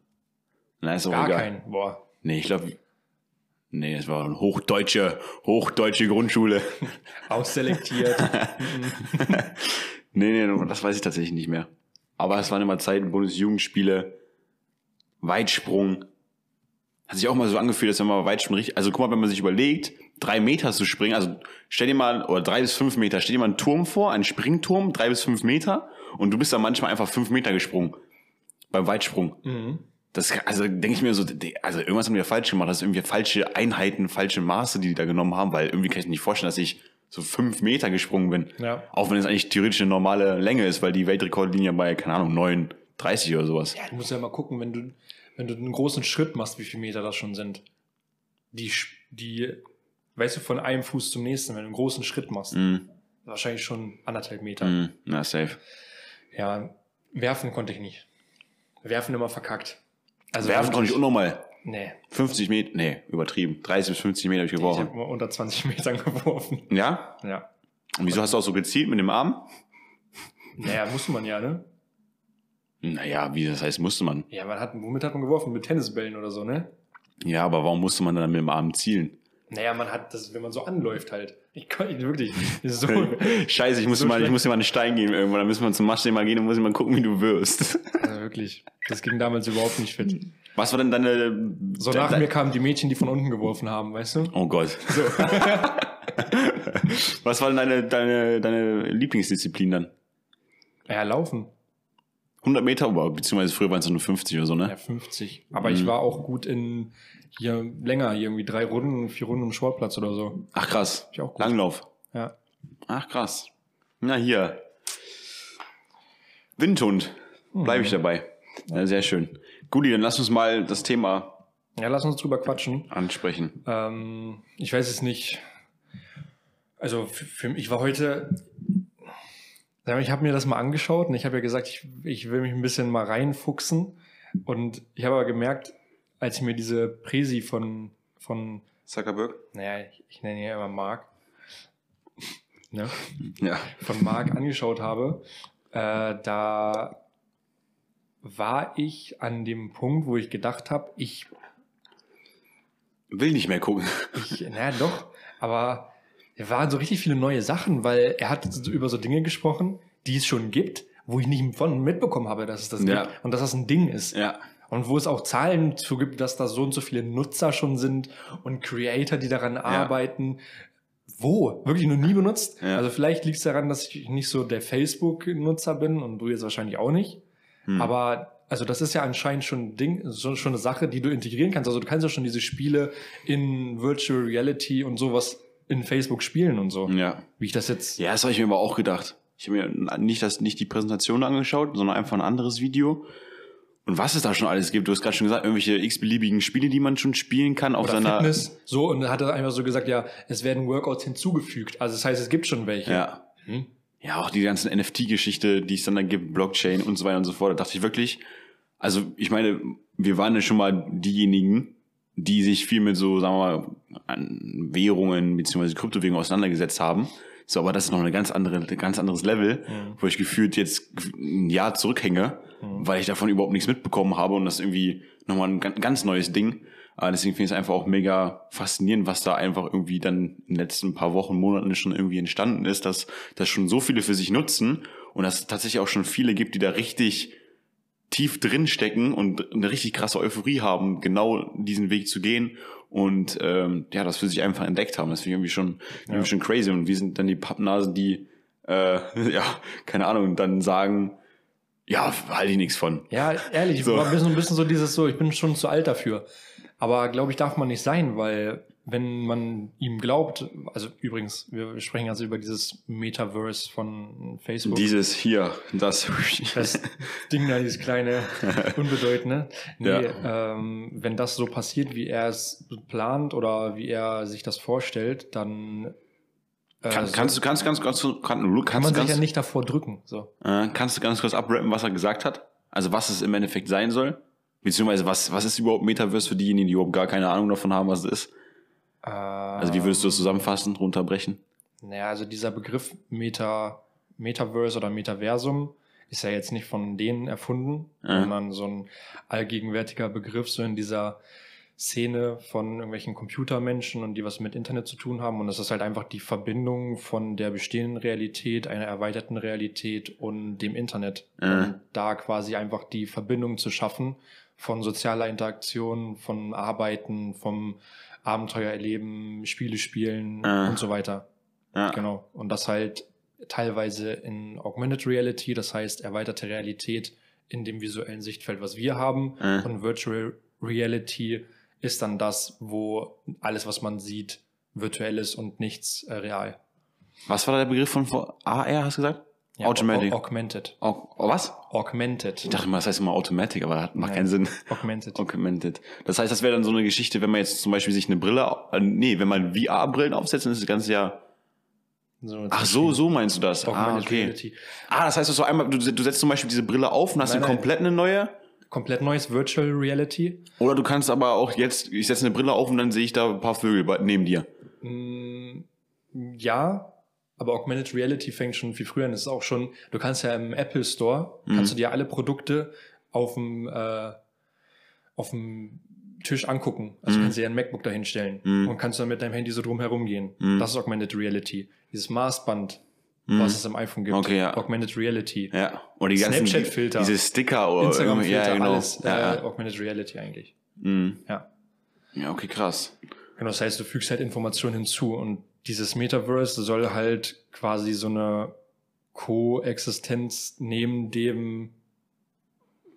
Na, ist auch Gar egal. kein. Boah. Nee, ich glaube, nee, es war eine hochdeutsche, hochdeutsche Grundschule. Ausselektiert. Nee, nee, das weiß ich tatsächlich nicht mehr. Aber es waren immer Zeiten, Bundesjugendspiele, Weitsprung. Hat sich auch mal so angefühlt, als wenn man Weitsprung richtig, also guck mal, wenn man sich überlegt, drei Meter zu springen, also stell dir mal, oder drei bis fünf Meter, stell dir mal einen Turm vor, einen Springturm, drei bis fünf Meter, und du bist da manchmal einfach fünf Meter gesprungen. Beim Weitsprung. mhm. Das, also denke ich mir so, also irgendwas haben die ja falsch gemacht, das sind irgendwie falsche Einheiten, falsche Maße, die die da genommen haben, weil irgendwie kann ich mir nicht vorstellen, dass ich so fünf Meter gesprungen bin. Ja. Auch wenn es eigentlich theoretisch eine normale Länge ist, weil die Weltrekordlinie bei, keine Ahnung, 9,30 oder sowas. Ja, du musst ja mal gucken, wenn du, wenn du einen großen Schritt machst, wie viele Meter das schon sind. Die, die, weißt du, von einem Fuß zum nächsten, wenn du einen großen Schritt machst, Mm, wahrscheinlich schon anderthalb Meter. mm, na, safe. Ja, werfen konnte ich nicht. Werfen immer verkackt. Also Werfen konnte ich unnormal. Nee, 50 Meter, nee, übertrieben. 30 bis 50 Meter habe ich ich geworfen. habe immer unter 20 Metern geworfen. Ja? Ja. Und wieso hast du auch so gezielt mit dem Arm? Naja, musste man ja, ne? Naja, wie das heißt, musste man. Ja, man hat, womit hat man geworfen? Mit Tennisbällen oder so, ne? Ja, aber warum musste man dann mit dem Arm zielen? Naja, man hat das, wenn man so anläuft halt. Ich kann ich wirklich. So, Scheiße, ich muss, So mal, ich muss dir mal einen Stein geben irgendwann. Dann müssen wir zum Maschsee mal gehen und muss ich mal gucken, wie du wirst. also wirklich. Das ging damals überhaupt nicht fit. Was war denn deine... So nach mir kamen die Mädchen, die von unten geworfen haben, weißt du? Oh Gott. So. Was war denn deine, deine, deine Lieblingsdisziplin dann? ja, laufen. 100 Meter, beziehungsweise früher waren es nur 50 oder so, Ja, ne? 50. Aber ich war auch gut in hier länger, hier irgendwie drei Runden, vier Runden im Sportplatz oder so. Ach krass. Ich auch gut. Langlauf. Ja. Ach krass. Na hier. Windhund. Bleibe ich dabei. Ja, sehr schön. Guti, dann lass uns mal das Thema Ja, lass uns drüber quatschen. ansprechen. Ähm, ich weiß es nicht. Also für, für ich war heute, ich habe mir das mal angeschaut und ich habe ja gesagt, ich, ich will mich ein bisschen mal reinfuchsen. Und ich habe aber gemerkt, als ich mir diese Präsi von, von Zuckerberg? naja, ich, ich nenne ihn ja immer Mark, ne, Ja. von Mark angeschaut habe, äh, da war ich an dem Punkt, wo ich gedacht habe, ich Will nicht mehr gucken. Ich, naja, doch, aber waren so richtig viele neue Sachen, weil er hat so über so Dinge gesprochen, die es schon gibt, wo ich nicht von mitbekommen habe, dass es das Ja. gibt und dass das ein Ding ist. Ja. Und wo es auch Zahlen zu gibt, dass da so und so viele Nutzer schon sind und Creator, die daran arbeiten. Wo? Wirklich noch nie benutzt? Ja. Also vielleicht liegt es daran, dass ich nicht so der Facebook-Nutzer bin und du jetzt wahrscheinlich auch nicht. Hm. Aber also das ist ja anscheinend schon ein Ding, schon, schon eine Sache, die du integrieren kannst. Also du kannst ja schon diese Spiele in Virtual Reality und sowas in Facebook spielen und so. Ja. Wie ich das jetzt. Ja, das habe ich mir aber auch gedacht. Ich habe mir nicht, das, nicht die Präsentation angeschaut, sondern einfach ein anderes Video. Und was es da schon alles gibt, du hast gerade schon gesagt, irgendwelche x-beliebigen Spiele, die man schon spielen kann auf Oder seiner. Fitness, so, und hat er einfach so gesagt, ja, es werden Workouts hinzugefügt. Also das heißt, es gibt schon welche. Ja. Hm? Ja, auch die ganzen NFT-Geschichte, die es dann da gibt, Blockchain und so weiter und so fort. Da dachte ich wirklich, also ich meine, wir waren ja schon mal diejenigen, die sich viel mit so, sagen wir mal, an Währungen beziehungsweise Kryptowährungen auseinandergesetzt haben. So, aber das ist noch eine ganz andere, ein ganz anderes Level, Mhm. wo ich gefühlt jetzt ein Jahr zurückhänge, weil ich davon überhaupt nichts mitbekommen habe und das ist irgendwie nochmal ein ganz, neues Ding. Aber deswegen finde ich es einfach auch mega faszinierend, was da einfach irgendwie dann in den letzten paar Wochen, Monaten schon irgendwie entstanden ist, dass das schon so viele für sich nutzen und dass es tatsächlich auch schon viele gibt, die da richtig tief drin stecken und eine richtig krasse Euphorie haben, genau diesen Weg zu gehen und ähm, ja, das für sich einfach entdeckt haben. Das finde ich irgendwie schon, irgendwie schon crazy. Und wir sind dann die Pappnasen, die äh, ja, keine Ahnung, dann sagen, ja, halte ich nichts von. Ja, ehrlich, So. so. ein, bisschen, ein bisschen so dieses so, ich bin schon zu alt dafür. Aber glaube ich, darf man nicht sein, weil wenn man ihm glaubt, also übrigens, wir sprechen also über dieses Metaverse von Facebook. Dieses hier, das. das Ding da, dieses kleine, unbedeutende. Nee, Ja. ähm, wenn das so passiert, wie er es plant oder wie er sich das vorstellt, dann äh, Kann, so- kannst du ganz, ganz, ganz, kann, kann kannst, man du sich ganz, ja nicht davor drücken. So. äh, kannst du ganz kurz abrappen, was er gesagt hat? Also was es im Endeffekt sein soll? Beziehungsweise was, was ist überhaupt Metaverse für diejenigen, die überhaupt gar keine Ahnung davon haben, was es ist? Also wie würdest du es zusammenfassen, runterbrechen? Naja, also dieser Begriff Meta, Metaverse oder Metaversum ist ja jetzt nicht von denen erfunden, Ja. sondern so ein allgegenwärtiger Begriff, so in dieser Szene von irgendwelchen Computermenschen und die was mit Internet zu tun haben. Und das ist halt einfach die Verbindung von der bestehenden Realität, einer erweiterten Realität und dem Internet. Ja. Und da quasi einfach die Verbindung zu schaffen von sozialer Interaktion, von Arbeiten, vom Abenteuer erleben, Spiele spielen Ja. und so weiter. Ja. Genau. Und das halt teilweise in Augmented Reality, das heißt erweiterte Realität in dem visuellen Sichtfeld, was wir haben. Ja. Und Virtual Reality ist dann das, wo alles, was man sieht, virtuell ist und nichts äh, real. Was war da der Begriff von AR, hast du gesagt? Ja, Automatic. au- Augmented. Au- oh, was? Augmented. Ich dachte immer, das heißt immer Automatic, aber das macht Nein. keinen Sinn. Augmented. Augmented. Das heißt, das wäre dann so eine Geschichte, wenn man jetzt zum Beispiel sich eine Brille, äh, nee, wenn man VR-Brillen aufsetzt, dann ist das Ganze ja. So, Ach so, so meinst du das? Ah, Augmented okay. Reality. Ah, das heißt, du so einmal, du, du setzt zum Beispiel diese Brille auf und hast Nein, eine komplett eine neue. Komplett neues Virtual Reality. Oder du kannst aber auch jetzt, ich setze eine Brille auf und dann sehe ich da ein paar Vögel neben dir. Mm, Ja, aber Augmented Reality fängt schon viel früher an. Das ist auch schon, du kannst ja im Apple Store, Mhm. kannst du dir alle Produkte auf dem, äh, auf dem Tisch angucken. Also Mhm. kannst du dir ein MacBook dahin stellen Mhm. und kannst dann mit deinem Handy so drum herum gehen. Mhm. Das ist Augmented Reality. Dieses Maßband, Mhm. was es im iPhone gibt. Okay, ja. Augmented Reality. Ja. Oder die ganzen Snapchat-Filter. Diese Sticker oder Instagram-Filter, ja, genau. alles Ja, äh. Augmented Reality eigentlich. Mhm. Ja. ja, okay, krass. Genau, das heißt, du fügst halt Informationen hinzu und dieses Metaverse soll halt quasi so eine Koexistenz neben dem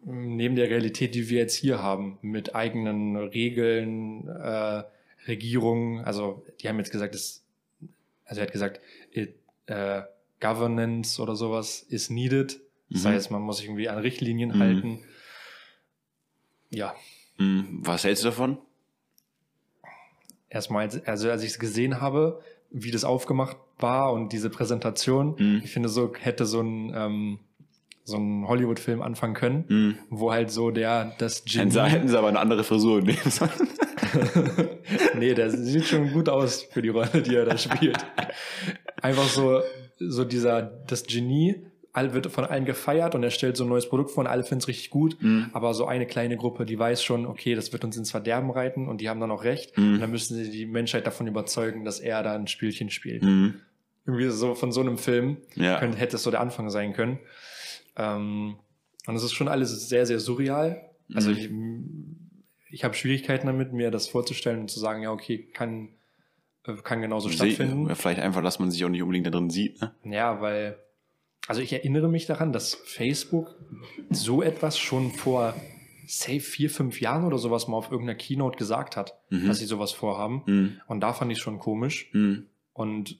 neben der Realität, die wir jetzt hier haben, mit eigenen Regeln, äh, Regierungen, also die haben jetzt gesagt, es, also er hat gesagt, it, äh, Governance oder sowas is needed. Das Mhm. heißt, man muss sich irgendwie an Richtlinien Mhm. halten. Ja, Mhm. Was hältst du davon? erstmal, als- also als ich es gesehen habe, wie das aufgemacht war und diese Präsentation, Mhm. ich finde, so hätte so ein, ähm, so ein Hollywood-Film anfangen können, Mhm. wo halt so der, das Genie, hätten sie aber eine andere Frisur nehmen sollen. nee, der sieht schon gut aus für die Rolle, die er da spielt. Einfach so, so dieser, das Genie, all wird von allen gefeiert und er stellt so ein neues Produkt vor und alle finden es richtig gut. Mhm. Aber so eine kleine Gruppe, die weiß schon, okay, das wird uns ins Verderben reiten und die haben dann auch recht. Mhm. Und dann müssen sie die Menschheit davon überzeugen, dass er da ein Spielchen spielt. Mhm. Irgendwie so von so einem Film Ja. könnte, hätte es so der Anfang sein können. Ähm, und es ist schon alles sehr, sehr surreal. Also Mhm. ich, ich habe Schwierigkeiten damit, mir das vorzustellen und zu sagen, ja, okay, kann, äh, kann genauso stattfinden. Ja, vielleicht einfach, dass man sich auch nicht unbedingt da drin sieht. Ne? Ja, weil, also ich erinnere mich daran, dass Facebook so etwas schon vor, say, vier, fünf Jahren oder sowas mal auf irgendeiner Keynote gesagt hat, Mhm. dass sie sowas vorhaben. Mhm. Und da fand ich schon komisch. Mhm. Und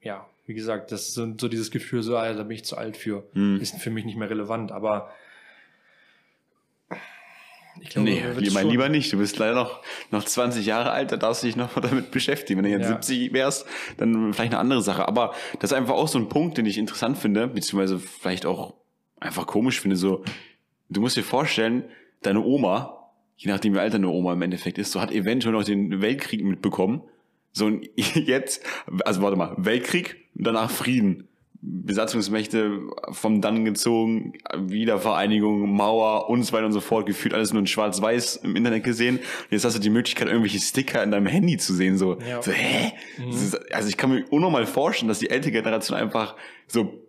ja, wie gesagt, das ist so, so dieses Gefühl, so, ah, da bin ich zu alt für. Mhm. Ist für mich nicht mehr relevant, aber ich glaube, Nee, mein schon- lieber nicht. Du bist leider noch, noch 20 Jahre alt, da darfst du dich noch damit beschäftigen. Wenn du jetzt Ja. 70 wärst, dann vielleicht eine andere Sache. Aber das ist einfach auch so ein Punkt, den ich interessant finde, beziehungsweise vielleicht auch einfach komisch finde. So, du musst dir vorstellen, deine Oma, je nachdem wie alt deine Oma im Endeffekt ist, so hat eventuell noch den Weltkrieg mitbekommen. So und jetzt, also warte mal, Weltkrieg, danach Frieden. Besatzungsmächte vom dann gezogen, Wiedervereinigung, Mauer und so weiter und so fort, gefühlt alles nur in schwarz-weiß im Internet gesehen. Und jetzt hast du die Möglichkeit, irgendwelche Sticker in deinem Handy zu sehen, so, Ja. so hä? Mhm. Ist, also ich kann mir unnormal vorstellen, dass die ältere Generation einfach so,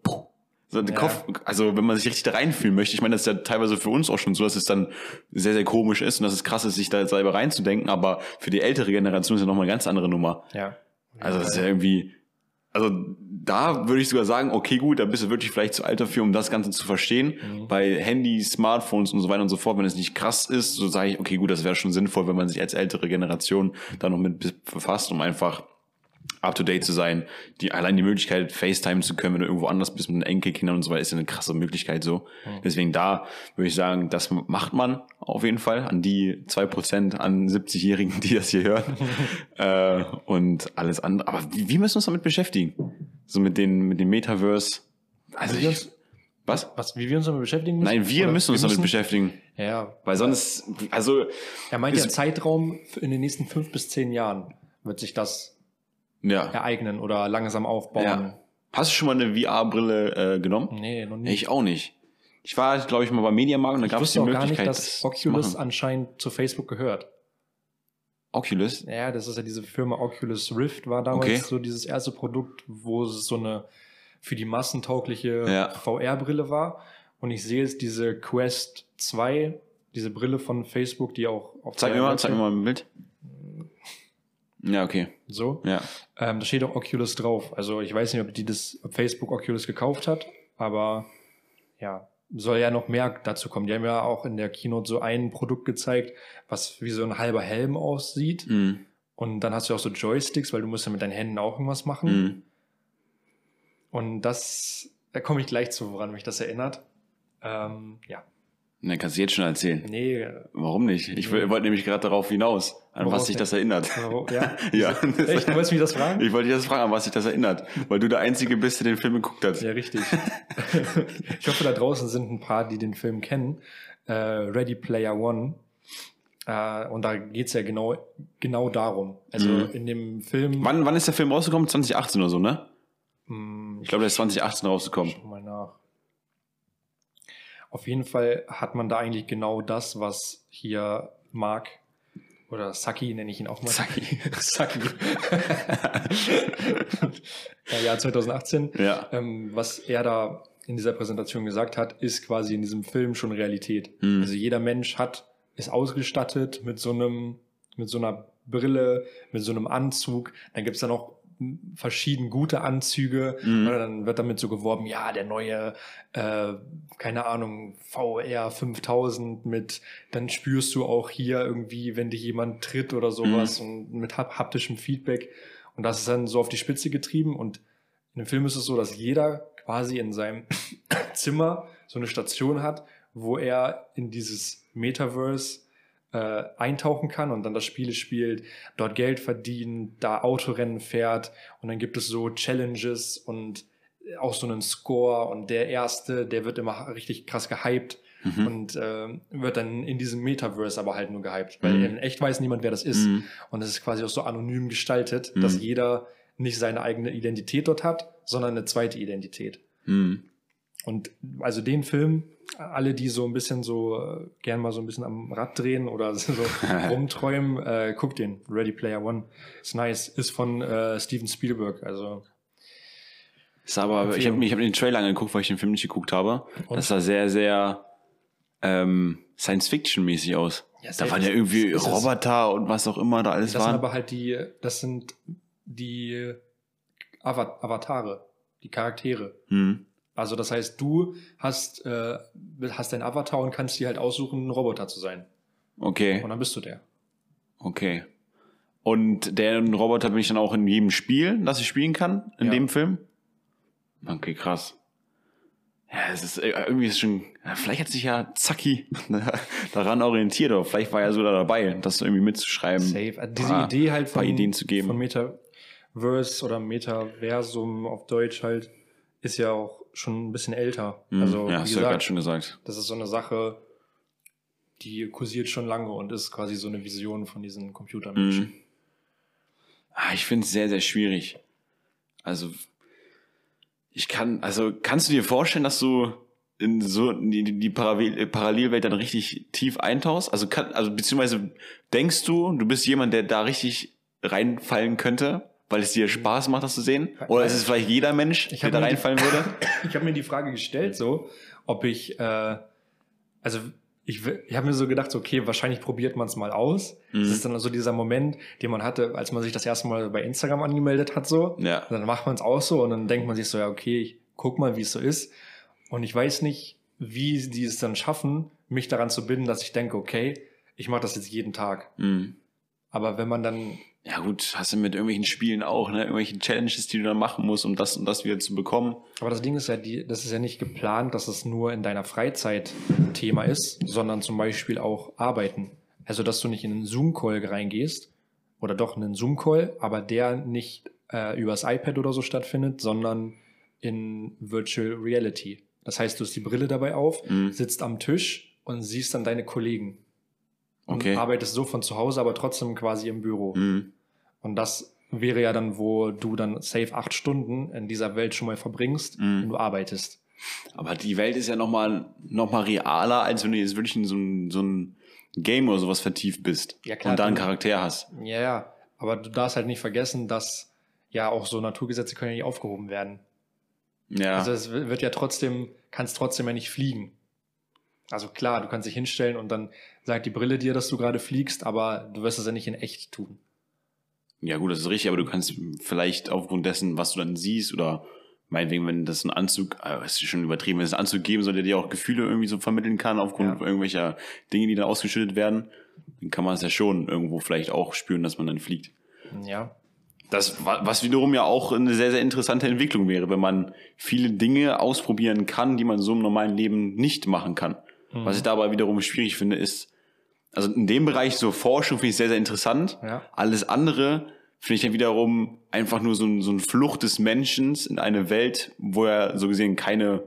so den Ja. Kopf, also wenn man sich richtig da reinfühlen möchte, ich meine, das ist ja teilweise für uns auch schon so, dass es dann sehr, sehr komisch ist und dass es krass ist, sich da selber reinzudenken, aber für die ältere Generation ist ja nochmal eine ganz andere Nummer. Ja. Also das ist ja irgendwie, also da würde ich sogar sagen, okay, gut, da bist du wirklich vielleicht zu alt dafür, um das Ganze zu verstehen. Mhm. Bei Handys, Smartphones und so weiter und so fort, wenn es nicht krass ist, so sage ich, okay, gut, das wäre schon sinnvoll, wenn man sich als ältere Generation da noch mit befasst, um einfach up to date zu sein. Die, allein die Möglichkeit, FaceTime zu können, wenn du irgendwo anders bist mit den Enkelkindern und so weiter, ist ja eine krasse Möglichkeit so. Mhm. Deswegen da würde ich sagen, das macht man auf jeden Fall an die zwei Prozent an 70-Jährigen, die das hier hören. äh, und alles andere. Aber wie, wie müssen wir uns damit beschäftigen? So mit den, mit dem Metaverse. Also wir ich, uns, was? was, wie wir uns damit beschäftigen müssen? Nein, wir Oder müssen uns damit beschäftigen. Ja, Weil sonst, also, er meint ja Zeitraum in den nächsten fünf bis zehn Jahren wird sich das ja. ereignen oder langsam aufbauen. ja. Hast du schon mal eine VR-Brille äh, genommen? Nee, noch nie. Ich auch nicht. Ich war, glaube ich, mal beim Mediamarkt und da Ich gab es die wusste auch gar Möglichkeit, nicht, dass das Oculus anscheinend zu Facebook gehört. Oculus? Ja, das ist ja diese Firma Oculus Rift, war damals Okay. so dieses erste Produkt, wo es so eine für die massentaugliche Ja. VR-Brille war. Und ich sehe jetzt diese Quest 2, diese Brille von Facebook, die auch auf Zeig mir mal, zeig mir mal ein Bild. Ja, okay. So. Ja. Ähm, da steht auch Oculus drauf. Also ich weiß nicht, ob die das, ob Facebook Oculus gekauft hat, aber ja, soll ja noch mehr dazu kommen. Die haben ja auch in der Keynote so ein Produkt gezeigt, was wie so ein halber Helm aussieht. Mhm. Und dann hast du auch so Joysticks, weil du musst ja mit deinen Händen auch irgendwas machen. Mhm. Und das, da komme ich gleich zu, woran mich das erinnert. Ähm, ja, Na, kannst du jetzt schon erzählen. nee, Warum nicht? Ich will- wollte nämlich gerade darauf hinaus, an Worauf was sich das erinnert. warum- ja. Ja. Echt, du wolltest mich das fragen? Ich wollte dich das fragen, an was sich das erinnert. Weil du der Einzige bist, der den Film geguckt hat. Ja, richtig. ich hoffe, da draußen sind ein paar, die den Film kennen. Äh, Ready Player One. Äh, und da geht's ja genau, genau darum. Also Mhm. in dem Film. Wann, wann ist der Film rausgekommen? 2018 oder so, ne? Hm, Ich glaube, der ist 2018 rausgekommen. Schau mal nach. Auf jeden Fall hat man da eigentlich genau das, was hier Mark oder Saki nenne ich ihn auch mal. Saki. Saki. ja, Jahr 2018. Ja. Ähm, was er da in dieser Präsentation gesagt hat, ist quasi in diesem Film schon Realität. Mhm. Also jeder Mensch hat, ist ausgestattet mit so einem, mit so einer Brille, mit so einem Anzug. Dann gibt's da noch verschieden gute Anzüge. Mhm. Oder dann wird damit so geworben, ja, der neue, äh, keine Ahnung, VR 5000 mit, dann spürst du auch hier irgendwie, wenn dich jemand tritt oder sowas und mit hap haptischem Feedback. Und das ist dann so auf die Spitze getrieben. Und in dem Film ist es so, dass jeder quasi in seinem Zimmer so eine Station hat, wo er in dieses Metaverse äh, eintauchen kann und dann das Spiel spielt, dort Geld verdient, da Autorennen fährt und dann gibt es so Challenges und auch so einen Score und der erste, der wird immer richtig krass gehypt Mhm. und äh, wird dann in diesem Metaverse aber halt nur gehypt, weil Mhm. in echt weiß niemand, wer das ist Mhm. und es ist quasi auch so anonym gestaltet, Mhm. dass jeder nicht seine eigene Identität dort hat, sondern eine zweite Identität. Mhm. Und also den Film, alle, die so ein bisschen so äh, gern mal so ein bisschen am Rad drehen oder so rumträumen, äh, guckt den. Ready Player One. Ist nice. Ist von äh, Steven Spielberg. Also Ist aber, ich habe hab den Trailer angeguckt, weil ich den Film nicht geguckt habe. Und? Das sah sehr, sehr ähm, Science-Fiction-mäßig aus. Ja, da waren ja irgendwie. Roboter und was auch immer da alles das sind waren. aber halt die, das sind die Ava- Avatare, die Charaktere. Hm. Also das heißt, du hast, äh, hast deinen Avatar und kannst dir halt aussuchen, ein Roboter zu sein. Okay, Und dann bist du der. okay. Und der Roboter bin ich dann auch in jedem Spiel, das ich spielen kann, in Ja. dem Film? Okay, krass. Ja, es ist äh, irgendwie ist schon, vielleicht hat sich ja Zacki daran orientiert, oder vielleicht war er so da dabei, das irgendwie mitzuschreiben. Safe. Also diese paar- Idee halt paar von, Ideen zu geben. von Metaverse oder Metaversum auf Deutsch halt ist ja auch schon ein bisschen älter. Hm, Also ja, wie hast du ja gerade schon gesagt. das ist so eine Sache, die kursiert schon lange und ist quasi so eine Vision von diesen Computermenschen. Mhm. Ah, ich finde es sehr, sehr schwierig. Also, ich kann, also kannst du dir vorstellen, dass du in so die, die Parallel Parallelwelt dann richtig tief eintauchst? Also kann, also beziehungsweise denkst du, du bist jemand, der da richtig reinfallen könnte, weil es dir Spaß macht, das zu sehen? Oder ist es vielleicht jeder Mensch, Ich der da mir die- reinfallen würde? Ich habe mir die Frage gestellt, so, ob ich, äh, also ich, ich habe mir so gedacht, so, okay, wahrscheinlich probiert man es mal aus. Das Mhm. ist dann so dieser Moment, den man hatte, als man sich das erste Mal bei Instagram angemeldet hat, so. Ja. Dann macht man es auch so und dann denkt man sich so, ja, okay, ich guck mal, wie es so ist. Und ich weiß nicht, wie die es dann schaffen, mich daran zu binden, dass ich denke, okay, ich mache das jetzt jeden Tag. Mhm. Aber wenn man dann, Ja gut, hast du mit irgendwelchen Spielen auch, ne? Irgendwelchen Challenges, die du dann machen musst, um das und das wieder zu bekommen. aber das Ding ist ja, die, das ist ja nicht geplant, dass es nur in deiner Freizeit Thema ist, sondern zum Beispiel auch Arbeiten. Also, dass du nicht in einen Zoom-Call reingehst oder doch in einen Zoom-Call, aber der nicht äh, übers iPad oder so stattfindet, sondern in Virtual Reality. Das heißt, du hast die Brille dabei auf, Mhm. sitzt am Tisch und siehst dann deine Kollegen. Und Okay. arbeitest so von zu Hause, aber trotzdem quasi im Büro. Mhm. Und das wäre ja dann, wo du dann safe acht Stunden in dieser Welt schon mal verbringst, Mhm. wenn du arbeitest. Aber die Welt ist ja nochmal noch mal realer, als wenn du jetzt wirklich in so ein, so ein Game oder sowas vertieft bist. Ja, klar, und da einen Charakter hast. Ja, ja. Aber du darfst halt nicht vergessen, dass ja auch so Naturgesetze können ja nicht aufgehoben werden. Ja. Also es wird ja trotzdem, kannst trotzdem ja nicht fliegen. Also klar, du kannst dich hinstellen und dann sagt die Brille dir, dass du gerade fliegst, aber du wirst es ja nicht in echt tun. Ja, gut, das ist richtig, aber du kannst vielleicht aufgrund dessen, was du dann siehst, oder meinetwegen, wenn das ein Anzug, äh, ist schon übertrieben, wenn es einen Anzug geben soll, der dir auch Gefühle irgendwie so vermitteln kann, aufgrund Ja. irgendwelcher Dinge, die dann ausgeschüttet werden, dann kann man es ja schon irgendwo vielleicht auch spüren, dass man dann fliegt. Ja. Das, wa- was wiederum ja auch eine sehr, sehr interessante Entwicklung wäre, wenn man viele Dinge ausprobieren kann, die man so im normalen Leben nicht machen kann. Mhm. Was ich dabei wiederum schwierig finde, ist, also in dem Bereich so Forschung finde ich sehr, sehr interessant. Ja. Alles andere finde ich dann wiederum einfach nur so, ein, so eine Flucht des Menschen in eine Welt, wo er so gesehen keine,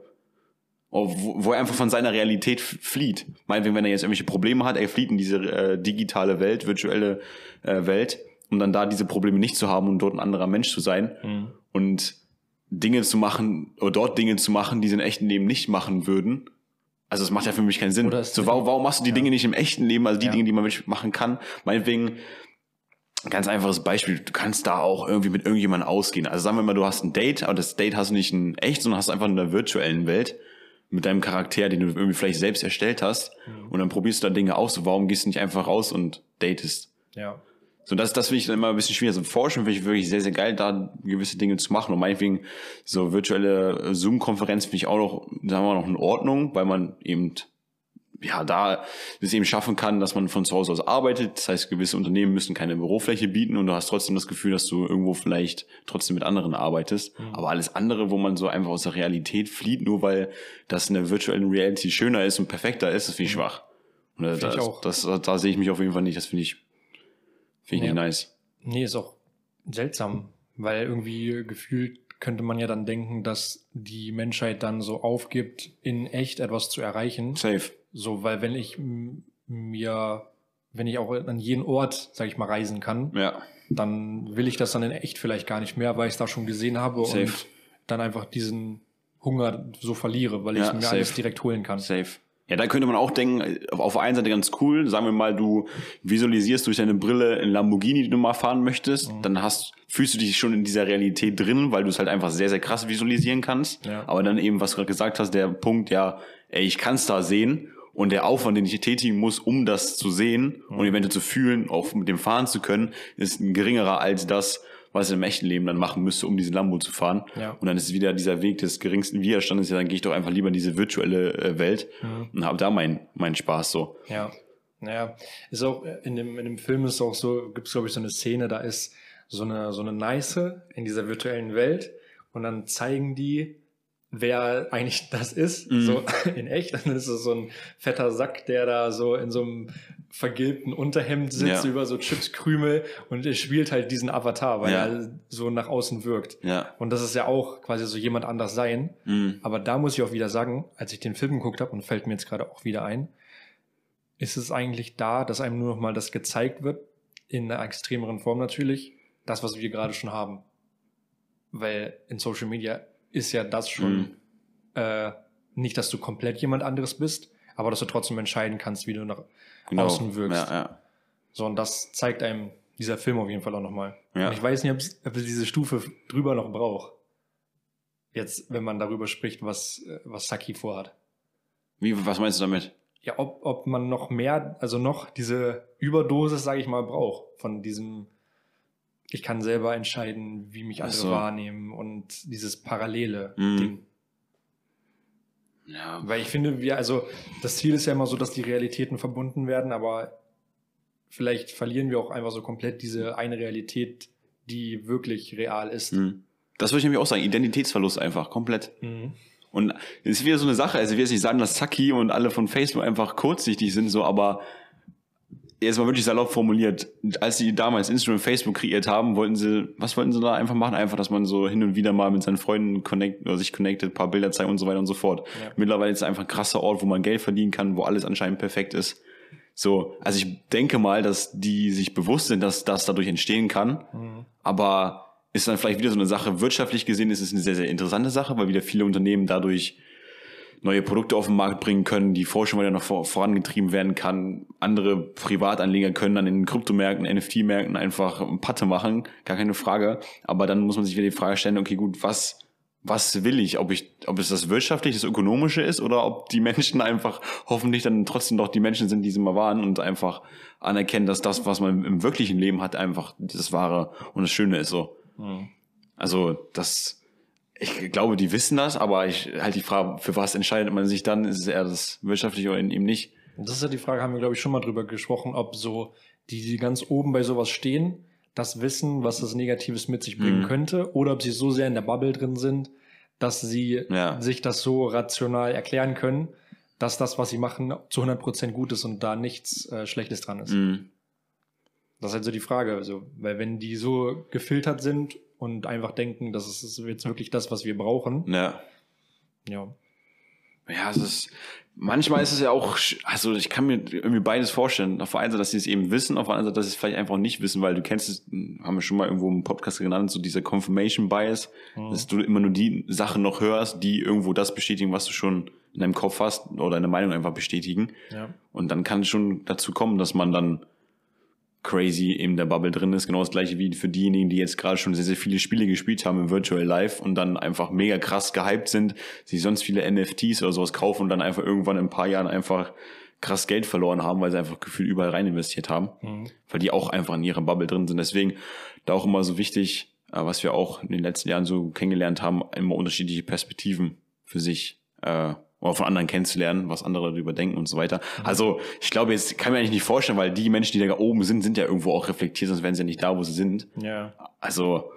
oh, wo, wo er einfach von seiner Realität flieht. Meinetwegen, wenn er jetzt irgendwelche Probleme hat, er flieht in diese äh, digitale Welt, virtuelle äh, Welt, um dann da diese Probleme nicht zu haben und dort ein anderer Mensch zu sein Mhm. und Dinge zu machen oder dort Dinge zu machen, die sie im echten Leben nicht machen würden. Also es macht ja für mich keinen Sinn. So, warum, warum machst du die Ja. Dinge nicht im echten Leben, also die Ja. Dinge, die man wirklich machen kann? Meinetwegen, ganz einfaches Beispiel, du kannst da auch irgendwie mit irgendjemandem ausgehen. Also sagen wir mal, du hast ein Date, aber das Date hast du nicht in echt, sondern hast einfach in der virtuellen Welt mit deinem Charakter, den du irgendwie vielleicht selbst erstellt hast. Mhm. Und dann probierst du da Dinge aus. So, warum gehst du nicht einfach raus und datest? Ja. So, das, das finde ich dann immer ein bisschen schwierig. So Forschung finde ich wirklich sehr, sehr geil, da gewisse Dinge zu machen. Und meinetwegen so virtuelle Zoom-Konferenz finde ich auch noch, sagen wir mal, noch in Ordnung, weil man eben, ja, da es eben schaffen kann, dass man von zu Hause aus arbeitet. Das heißt, gewisse Unternehmen müssen keine Bürofläche bieten und du hast trotzdem das Gefühl, dass du irgendwo vielleicht trotzdem mit anderen arbeitest. Mhm. Aber alles andere, wo man so einfach aus der Realität flieht, nur weil das in der virtuellen Reality schöner ist und perfekter ist, das finde ich schwach. Und das, ich auch. Das, das, da sehe ich mich auf jeden Fall nicht. Das finde ich, finde ich Ja. nice. Nee, ist auch seltsam, weil irgendwie gefühlt könnte man ja dann denken, dass die Menschheit dann so aufgibt, in echt etwas zu erreichen. Safe. So, weil wenn ich mir, wenn ich auch an jeden Ort, sag ich mal, reisen kann, Ja. dann will ich das dann in echt vielleicht gar nicht mehr, weil ich es da schon gesehen habe Safe. und dann einfach diesen Hunger so verliere, weil ich Ja, mir safe. alles direkt holen kann. Safe. Ja, da könnte man auch denken, auf auf der einen Seite ganz cool, sagen wir mal, du visualisierst durch deine Brille einen Lamborghini, den du mal fahren möchtest, Mhm. dann hast, fühlst du dich schon in dieser Realität drin, weil du es halt einfach sehr, sehr krass visualisieren kannst. Ja. Aber dann eben, was du gerade gesagt hast, der Punkt, ja, ey, ich kann es da sehen und der Aufwand, den ich tätigen muss, um das zu sehen Mhm. und eventuell zu fühlen, auch mit dem fahren zu können, ist ein geringerer als das, was ich im echten Leben dann machen müsste, um diesen Lambo zu fahren. Ja. Und dann ist wieder dieser Weg des geringsten Widerstandes, ja, dann gehe ich doch einfach lieber in diese virtuelle äh, Welt Mhm. und habe da meinen meinen Spaß so. Ja, naja, ist auch äh, in dem, in dem Film ist auch so, gibt es glaube ich so eine Szene, da ist so eine, so eine Neiße in dieser virtuellen Welt und dann zeigen die, wer eigentlich das ist, Mhm. so in echt. Dann ist es so ein fetter Sack, der da so in so einem vergilbten Unterhemd sitzt Ja. über so Chipskrümel und er spielt halt diesen Avatar, weil Ja. er so nach außen wirkt. Ja. Und das ist ja auch quasi so jemand anders sein. Mhm. Aber da muss ich auch wieder sagen, als ich den Film geguckt habe, und fällt mir jetzt gerade auch wieder ein, ist es eigentlich da, dass einem nur noch mal das gezeigt wird, in einer extremeren Form natürlich, das, was wir gerade schon haben. Weil in Social Media ist ja das schon Mhm. äh, nicht, dass du komplett jemand anderes bist, aber dass du trotzdem entscheiden kannst, wie du nach Genau. außen wirkst. Ja, ja. So, und das zeigt einem dieser Film auf jeden Fall auch nochmal. Ja. Und ich weiß nicht, ob es diese Stufe drüber noch braucht. Jetzt, wenn man darüber spricht, was, äh, was Saki vorhat. Wie, was meinst du damit? Ja, ob, ob man noch mehr, also noch diese Überdosis, sage ich mal, braucht von diesem, ich kann selber entscheiden, wie mich andere so. wahrnehmen und dieses parallele Mhm. Ding. Ja, Weil ich finde, wir, also das Ziel ist ja immer so, dass die Realitäten verbunden werden, aber vielleicht verlieren wir auch einfach so komplett diese eine Realität, die wirklich real ist. hm. Das würde ich nämlich auch sagen. Identitätsverlust einfach, komplett. Mhm. Und es ist wieder so eine Sache, also ich will jetzt nicht sagen, dass Saki und alle von Facebook einfach kurzsichtig sind, so, aber jetzt mal wirklich salopp formuliert, als sie damals Instagram und Facebook kreiert haben, wollten sie, was wollten sie da einfach machen? Einfach, dass man so hin und wieder mal mit seinen Freunden connect, oder sich connectet, ein paar Bilder zeigen und so weiter und so fort. Ja. Mittlerweile ist es einfach ein krasser Ort, wo man Geld verdienen kann, wo alles anscheinend perfekt ist. So, also ich denke mal, dass die sich bewusst sind, dass das dadurch entstehen kann, Mhm. aber ist dann vielleicht wieder so eine Sache, wirtschaftlich gesehen ist es eine sehr, sehr interessante Sache, weil wieder viele Unternehmen dadurch neue Produkte auf den Markt bringen können, die Forschung weiter noch vor, vorangetrieben werden kann. Andere Privatanleger können dann in den Kryptomärkten, NFT-Märkten einfach Patte machen, gar keine Frage. Aber dann muss man sich wieder die Frage stellen, okay, gut, was, was will ich? Ob ich, ob es das wirtschaftliche, das ökonomische ist oder ob die Menschen einfach hoffentlich dann trotzdem doch die Menschen sind, die sie mal waren und einfach anerkennen, dass das, was man im wirklichen Leben hat, einfach das Wahre und das Schöne ist so. Mhm. Also das, ich glaube, die wissen das, aber ich halt die Frage, für was entscheidet man sich dann? Ist es eher das Wirtschaftliche oder eben nicht? Und Das ist ja die Frage, haben wir, glaube ich, schon mal drüber gesprochen, ob so die, die ganz oben bei sowas stehen, das wissen, was das Negatives mit sich bringen Mhm. könnte, oder ob sie so sehr in der Bubble drin sind, dass sie Ja. sich das so rational erklären können, dass das, was sie machen, zu 100% gut ist und da nichts äh, Schlechtes dran ist. Mhm. Das ist halt so die Frage. Also, weil wenn die so gefiltert sind und einfach denken, das ist jetzt wirklich das, was wir brauchen, Ja. ja. Ja, es ist, manchmal ist es ja auch, also ich kann mir irgendwie beides vorstellen. Auf der einen Seite, dass sie es eben wissen, auf der anderen Seite, dass sie es vielleicht einfach nicht wissen, weil du kennst es, haben wir schon mal irgendwo im Podcast genannt, so dieser Confirmation Bias, Mhm. dass du immer nur die Sachen noch hörst, die irgendwo das bestätigen, was du schon in deinem Kopf hast oder deine Meinung einfach bestätigen. ja. Und dann kann es schon dazu kommen, dass man dann crazy in der Bubble drin ist. Genau das gleiche wie für diejenigen, die jetzt gerade schon sehr, sehr viele Spiele gespielt haben im Virtual Life und dann einfach mega krass gehypt sind, sich sonst viele NFTs oder sowas kaufen und dann einfach irgendwann in ein paar Jahren einfach krass Geld verloren haben, weil sie einfach gefühlt überall rein investiert haben, Mhm. weil die auch einfach in ihrer Bubble drin sind. Deswegen da auch immer so wichtig, äh, was wir auch in den letzten Jahren so kennengelernt haben, immer unterschiedliche Perspektiven für sich äh, oder von anderen kennenzulernen, was andere darüber denken und so weiter. Also ich glaube, jetzt kann man eigentlich nicht vorstellen, weil die Menschen, die da oben sind, sind ja irgendwo auch reflektiert, sonst wären sie ja nicht da, wo sie sind. Ja. Also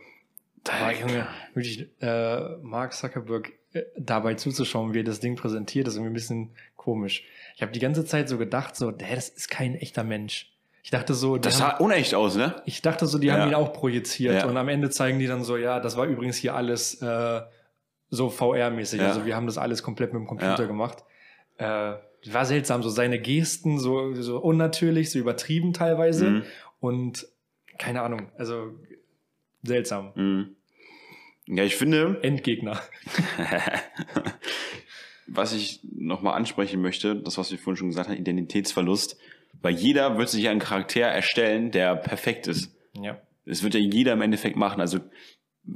Aber Junge, wirklich, äh, Mark Zuckerberg äh, dabei zuzuschauen, wie er das Ding präsentiert, ist irgendwie ein bisschen komisch. Ich habe die ganze Zeit so gedacht, so, der, das ist kein echter Mensch. Ich dachte so, das haben, sah unecht aus, ne? ich dachte so, die Ja. haben ihn auch projiziert Ja. und am Ende zeigen die dann so, ja, das war übrigens hier alles äh, so VR-mäßig. Ja. Also wir haben das alles komplett mit dem Computer Ja. gemacht. Äh, war seltsam, so seine Gesten, so, so unnatürlich, so übertrieben teilweise. Mhm. Und keine Ahnung, also seltsam. Mhm. Ja, ich finde, Endgegner. was ich nochmal ansprechen möchte, das, was wir vorhin schon gesagt haben, Identitätsverlust, weil jeder wird sich einen Charakter erstellen, der perfekt ist. Ja. Es wird ja jeder im Endeffekt machen. Also,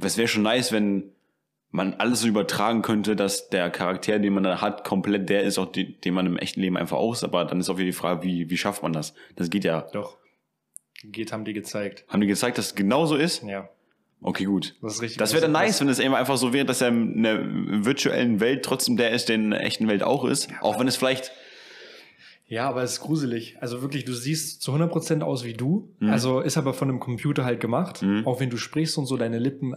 es wäre schon nice, wenn man alles so übertragen könnte, dass der Charakter, den man da hat, komplett der ist, auch die, den man im echten Leben einfach aus. Aber dann ist auch wieder die Frage, wie, wie schafft man das? Das geht ja. Doch. Geht, haben die gezeigt. Haben die gezeigt, dass es genauso ist? Ja. Okay, gut. Das ist richtig. Das wäre dann nice, wenn es eben einfach so wäre, dass er in der virtuellen Welt trotzdem der ist, der in der echten Welt auch ist. Auch wenn es vielleicht, Ja, aber es ist gruselig. Also wirklich, du siehst zu 100% aus wie du. Mhm. Also ist aber von einem Computer halt gemacht. Mhm. Auch wenn du sprichst und so, deine Lippen,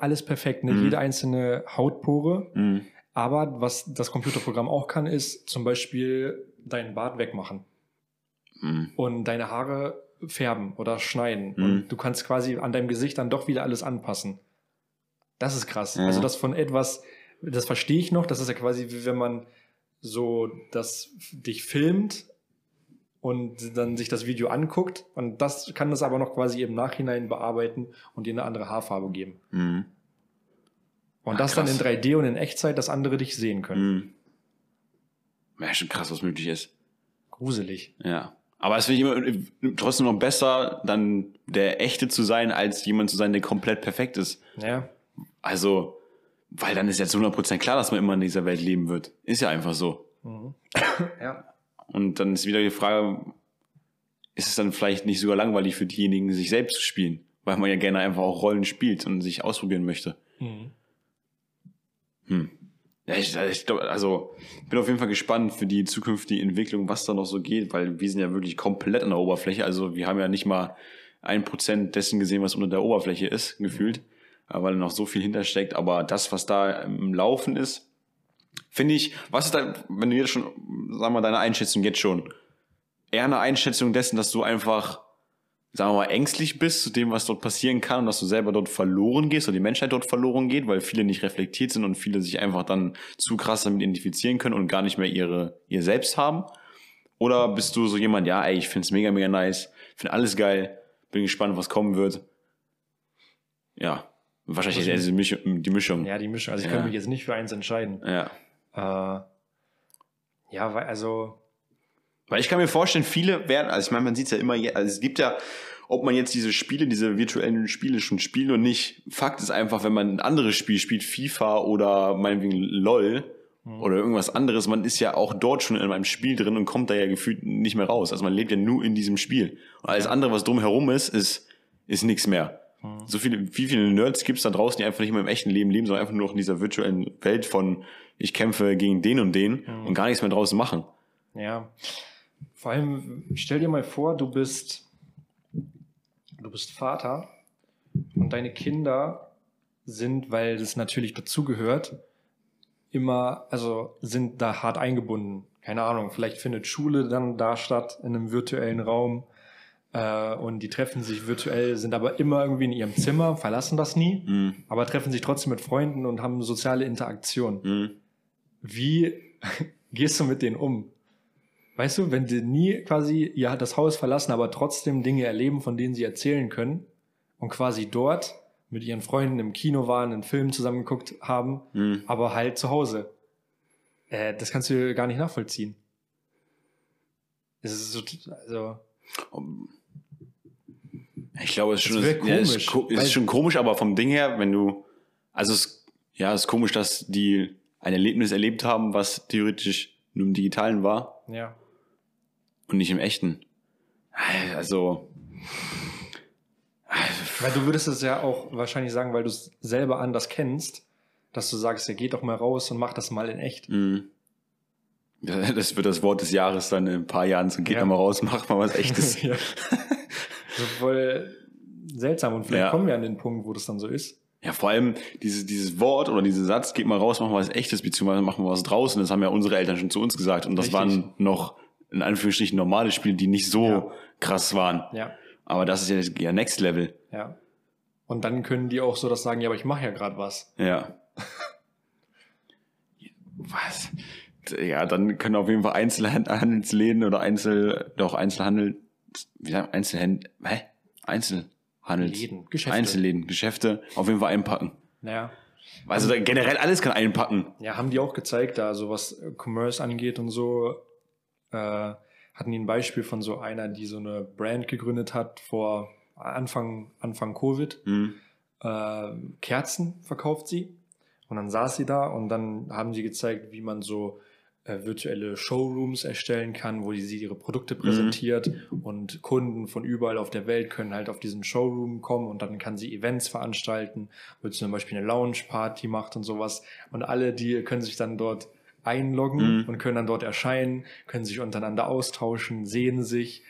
alles perfekt, ne? Mhm. jede einzelne Hautpore. mh, Aber was das Computerprogramm auch kann, ist zum Beispiel deinen Bart wegmachen mh, und deine Haare färben oder schneiden. Mhm. Und du kannst quasi an deinem Gesicht dann doch wieder alles anpassen. Das ist krass. Ja. Also das von etwas, das verstehe ich noch, das ist ja quasi wie wenn man so das dich filmt und dann sich das Video anguckt und das kann das aber noch quasi im Nachhinein bearbeiten und dir eine andere Haarfarbe geben. Mhm. Und Ah, das dann in krass. 3D und in Echtzeit, dass andere dich sehen können. Mhm. Ja, schon krass, was möglich ist. Gruselig. Ja. Aber es finde ich immer trotzdem noch besser, dann der Echte zu sein, als jemand zu sein, der komplett perfekt ist. Ja. Also, weil dann ist zu 100% klar, dass man immer in dieser Welt leben wird. Ist ja einfach so. Mhm. ja. Und dann ist wieder die Frage, ist es dann vielleicht nicht sogar langweilig für diejenigen, sich selbst zu spielen? Weil man ja gerne einfach auch Rollen spielt und sich ausprobieren möchte. Mhm. Hm. Ja, ich, ich glaub, also ich bin auf jeden Fall gespannt für die zukünftige Entwicklung, was da noch so geht, weil wir sind ja wirklich komplett an der Oberfläche. Also wir haben ja nicht mal ein Prozent dessen gesehen, was unter der Oberfläche ist, gefühlt, äh, weil noch so viel hintersteckt. Aber das, was da im Laufen ist, finde ich, was ist da, wenn du jetzt schon, wir mal, deine Einschätzung jetzt schon, eher eine Einschätzung dessen, dass du einfach, sagen wir mal, ängstlich bist zu dem, was dort passieren kann und dass du selber dort verloren gehst oder die Menschheit dort verloren geht, weil viele nicht reflektiert sind und viele sich einfach dann zu krass damit identifizieren können und gar nicht mehr ihre, ihr Selbst haben? Oder bist du so jemand, ja, ey, ich find's mega, mega nice, find alles geil, bin gespannt, was kommen wird. Ja, wahrscheinlich eher diese Mischung, die Mischung. ja, die Mischung. Also ich Ja. könnte mich jetzt nicht für eins entscheiden. ja. Äh, ja, weil, also, Weil ich kann mir vorstellen, viele werden, also ich meine, man sieht es ja immer, also es gibt ja, ob man jetzt diese Spiele, diese virtuellen Spiele schon spielt oder nicht, Fakt ist einfach, wenn man ein anderes Spiel spielt, FIFA oder meinetwegen LOL oder irgendwas anderes, man ist ja auch dort schon in einem Spiel drin und kommt da ja gefühlt nicht mehr raus. Also man lebt ja nur in diesem Spiel. Und alles andere, was drumherum ist, ist, ist nichts mehr. So viele, wie viele Nerds gibt es da draußen, die einfach nicht mehr im echten Leben leben, sondern einfach nur noch in dieser virtuellen Welt von ich kämpfe gegen den und den und gar nichts mehr draußen machen. ja. Vor allem, stell dir mal vor, du bist, du bist Vater und deine Kinder sind, weil das natürlich dazugehört, immer, also sind da hart eingebunden. Keine Ahnung, vielleicht findet Schule dann da statt in einem virtuellen Raum äh, und die treffen sich virtuell, sind aber immer irgendwie in ihrem Zimmer, verlassen das nie, Mhm. aber treffen sich trotzdem mit Freunden und haben soziale Interaktion. Mhm. Wie gehst du mit denen um? Weißt du, wenn die nie quasi ja, das Haus verlassen, aber trotzdem Dinge erleben, von denen sie erzählen können und quasi dort mit ihren Freunden im Kino waren, einen Film zusammengeguckt haben, Mhm. aber halt zu Hause. Äh, das kannst du gar nicht nachvollziehen. Es ist so, also, Ich glaube, es ist schon, ist, komisch, weil- ist schon komisch, aber vom Ding her, wenn du, also es, ja, es ist komisch, dass die ein Erlebnis erlebt haben, was theoretisch nur im Digitalen war ja. und nicht im Echten. Also, Weil du würdest es ja auch wahrscheinlich sagen, weil du es selber anders kennst, dass du sagst, ja, geht doch mal raus und mach das mal in echt. mh. das wird das Wort des Jahres dann in ein paar Jahren, so geht Ja. da mal raus, macht mal was Echtes. ja. So voll seltsam. Und vielleicht Ja. kommen wir an den Punkt, wo das dann so ist. Ja, vor allem dieses, dieses Wort oder dieser Satz, geht mal raus, machen wir was Echtes, beziehungsweise machen wir was draußen. Das haben ja unsere Eltern schon zu uns gesagt. Und das Richtig. waren noch, in Anführungsstrichen, normale Spiele, die nicht so Ja. krass waren. Ja. Aber das ist ja, ja Next Level. Ja. Und dann können die auch so das sagen, ja, aber ich mache ja gerade was. Ja. was? Ja, dann können auf jeden Fall Einzelhandelsläden oder Einzel, doch Einzelhandel, wie sagen, Einzelhändler, hä? Einzelhandels, Läden, Geschäfte. Einzelläden, Geschäfte auf jeden Fall einpacken. Naja. Also da, generell alles kann einpacken. Ja, haben die auch gezeigt, da so was äh, Commerce angeht und so, äh, hatten die ein Beispiel von so einer, die so eine Brand gegründet hat vor Anfang, Anfang Covid. Hm. äh, Kerzen verkauft sie. Und dann saß sie da und dann haben sie gezeigt, wie man so äh, virtuelle Showrooms erstellen kann, wo sie ihre Produkte präsentiert und Kunden von überall auf der Welt können halt auf diesen Showroom kommen und dann kann sie Events veranstalten, wo sie zum Beispiel eine Lounge-Party macht und sowas. Und alle, die können sich dann dort einloggen Mhm. und können dann dort erscheinen, können sich untereinander austauschen, sehen sich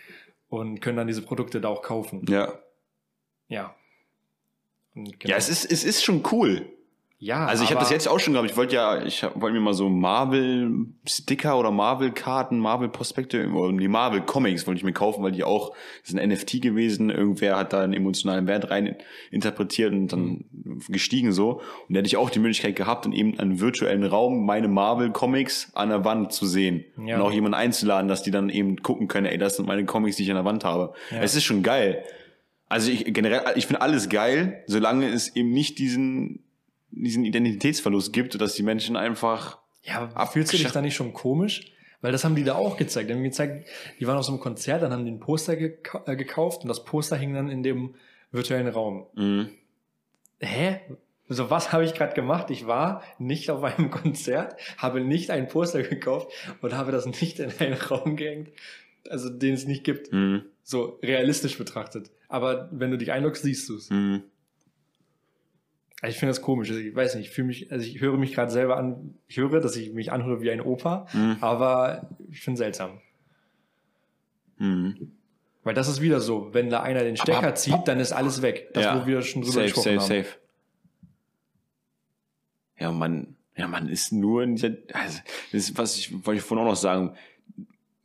und können dann diese Produkte da auch kaufen. Ja. Ja. Und Ja, es ist, es ist schon cool. Ja, also ich habe das jetzt auch schon gehabt. Ich wollte ja, ich wollte mir mal so Marvel-Sticker oder Marvel-Karten, Marvel-Prospekte die Marvel-Comics wollte ich mir kaufen, weil die auch, das ist ein NFT gewesen. Irgendwer hat da einen emotionalen Wert rein interpretiert und dann mhm. gestiegen so. Und da hätte ich auch die Möglichkeit gehabt, in eben einem virtuellen Raum meine Marvel-Comics an der Wand zu sehen. Ja. Und auch jemanden einzuladen, dass die dann eben gucken können, ey, das sind meine Comics, die ich an der Wand habe. Ja. Es ist schon geil. Also ich generell, ich finde alles geil, solange es eben nicht diesen diesen Identitätsverlust gibt, dass die Menschen einfach. Ja, fühlst du dich da nicht schon komisch? Weil das haben die da auch gezeigt. Die haben gezeigt, die waren auf so einem Konzert, dann haben die ein Poster geka äh, gekauft und das Poster hing dann in dem virtuellen Raum. Mhm. Hä? So, was habe ich gerade gemacht? Ich war nicht auf einem Konzert, habe nicht ein Poster gekauft und habe das nicht in einen Raum gehängt, also den es nicht gibt. Mhm. So realistisch betrachtet. Aber wenn du dich einloggst, siehst du es. Mhm. Also ich finde das komisch. Also ich weiß nicht, ich fühle mich, also ich höre mich gerade selber an, ich höre, dass ich mich anhöre wie ein Opa, mhm. aber ich finde seltsam. Mhm. Weil das ist wieder so, wenn da einer den Stecker aber, zieht, dann ist alles weg. Das, ja. wo wir schon drüber safe, gesprochen safe, haben. Safe. Ja, man, ja, man ist nur in dieser, also, das ist, was ich, wollte ich vorhin auch noch sagen.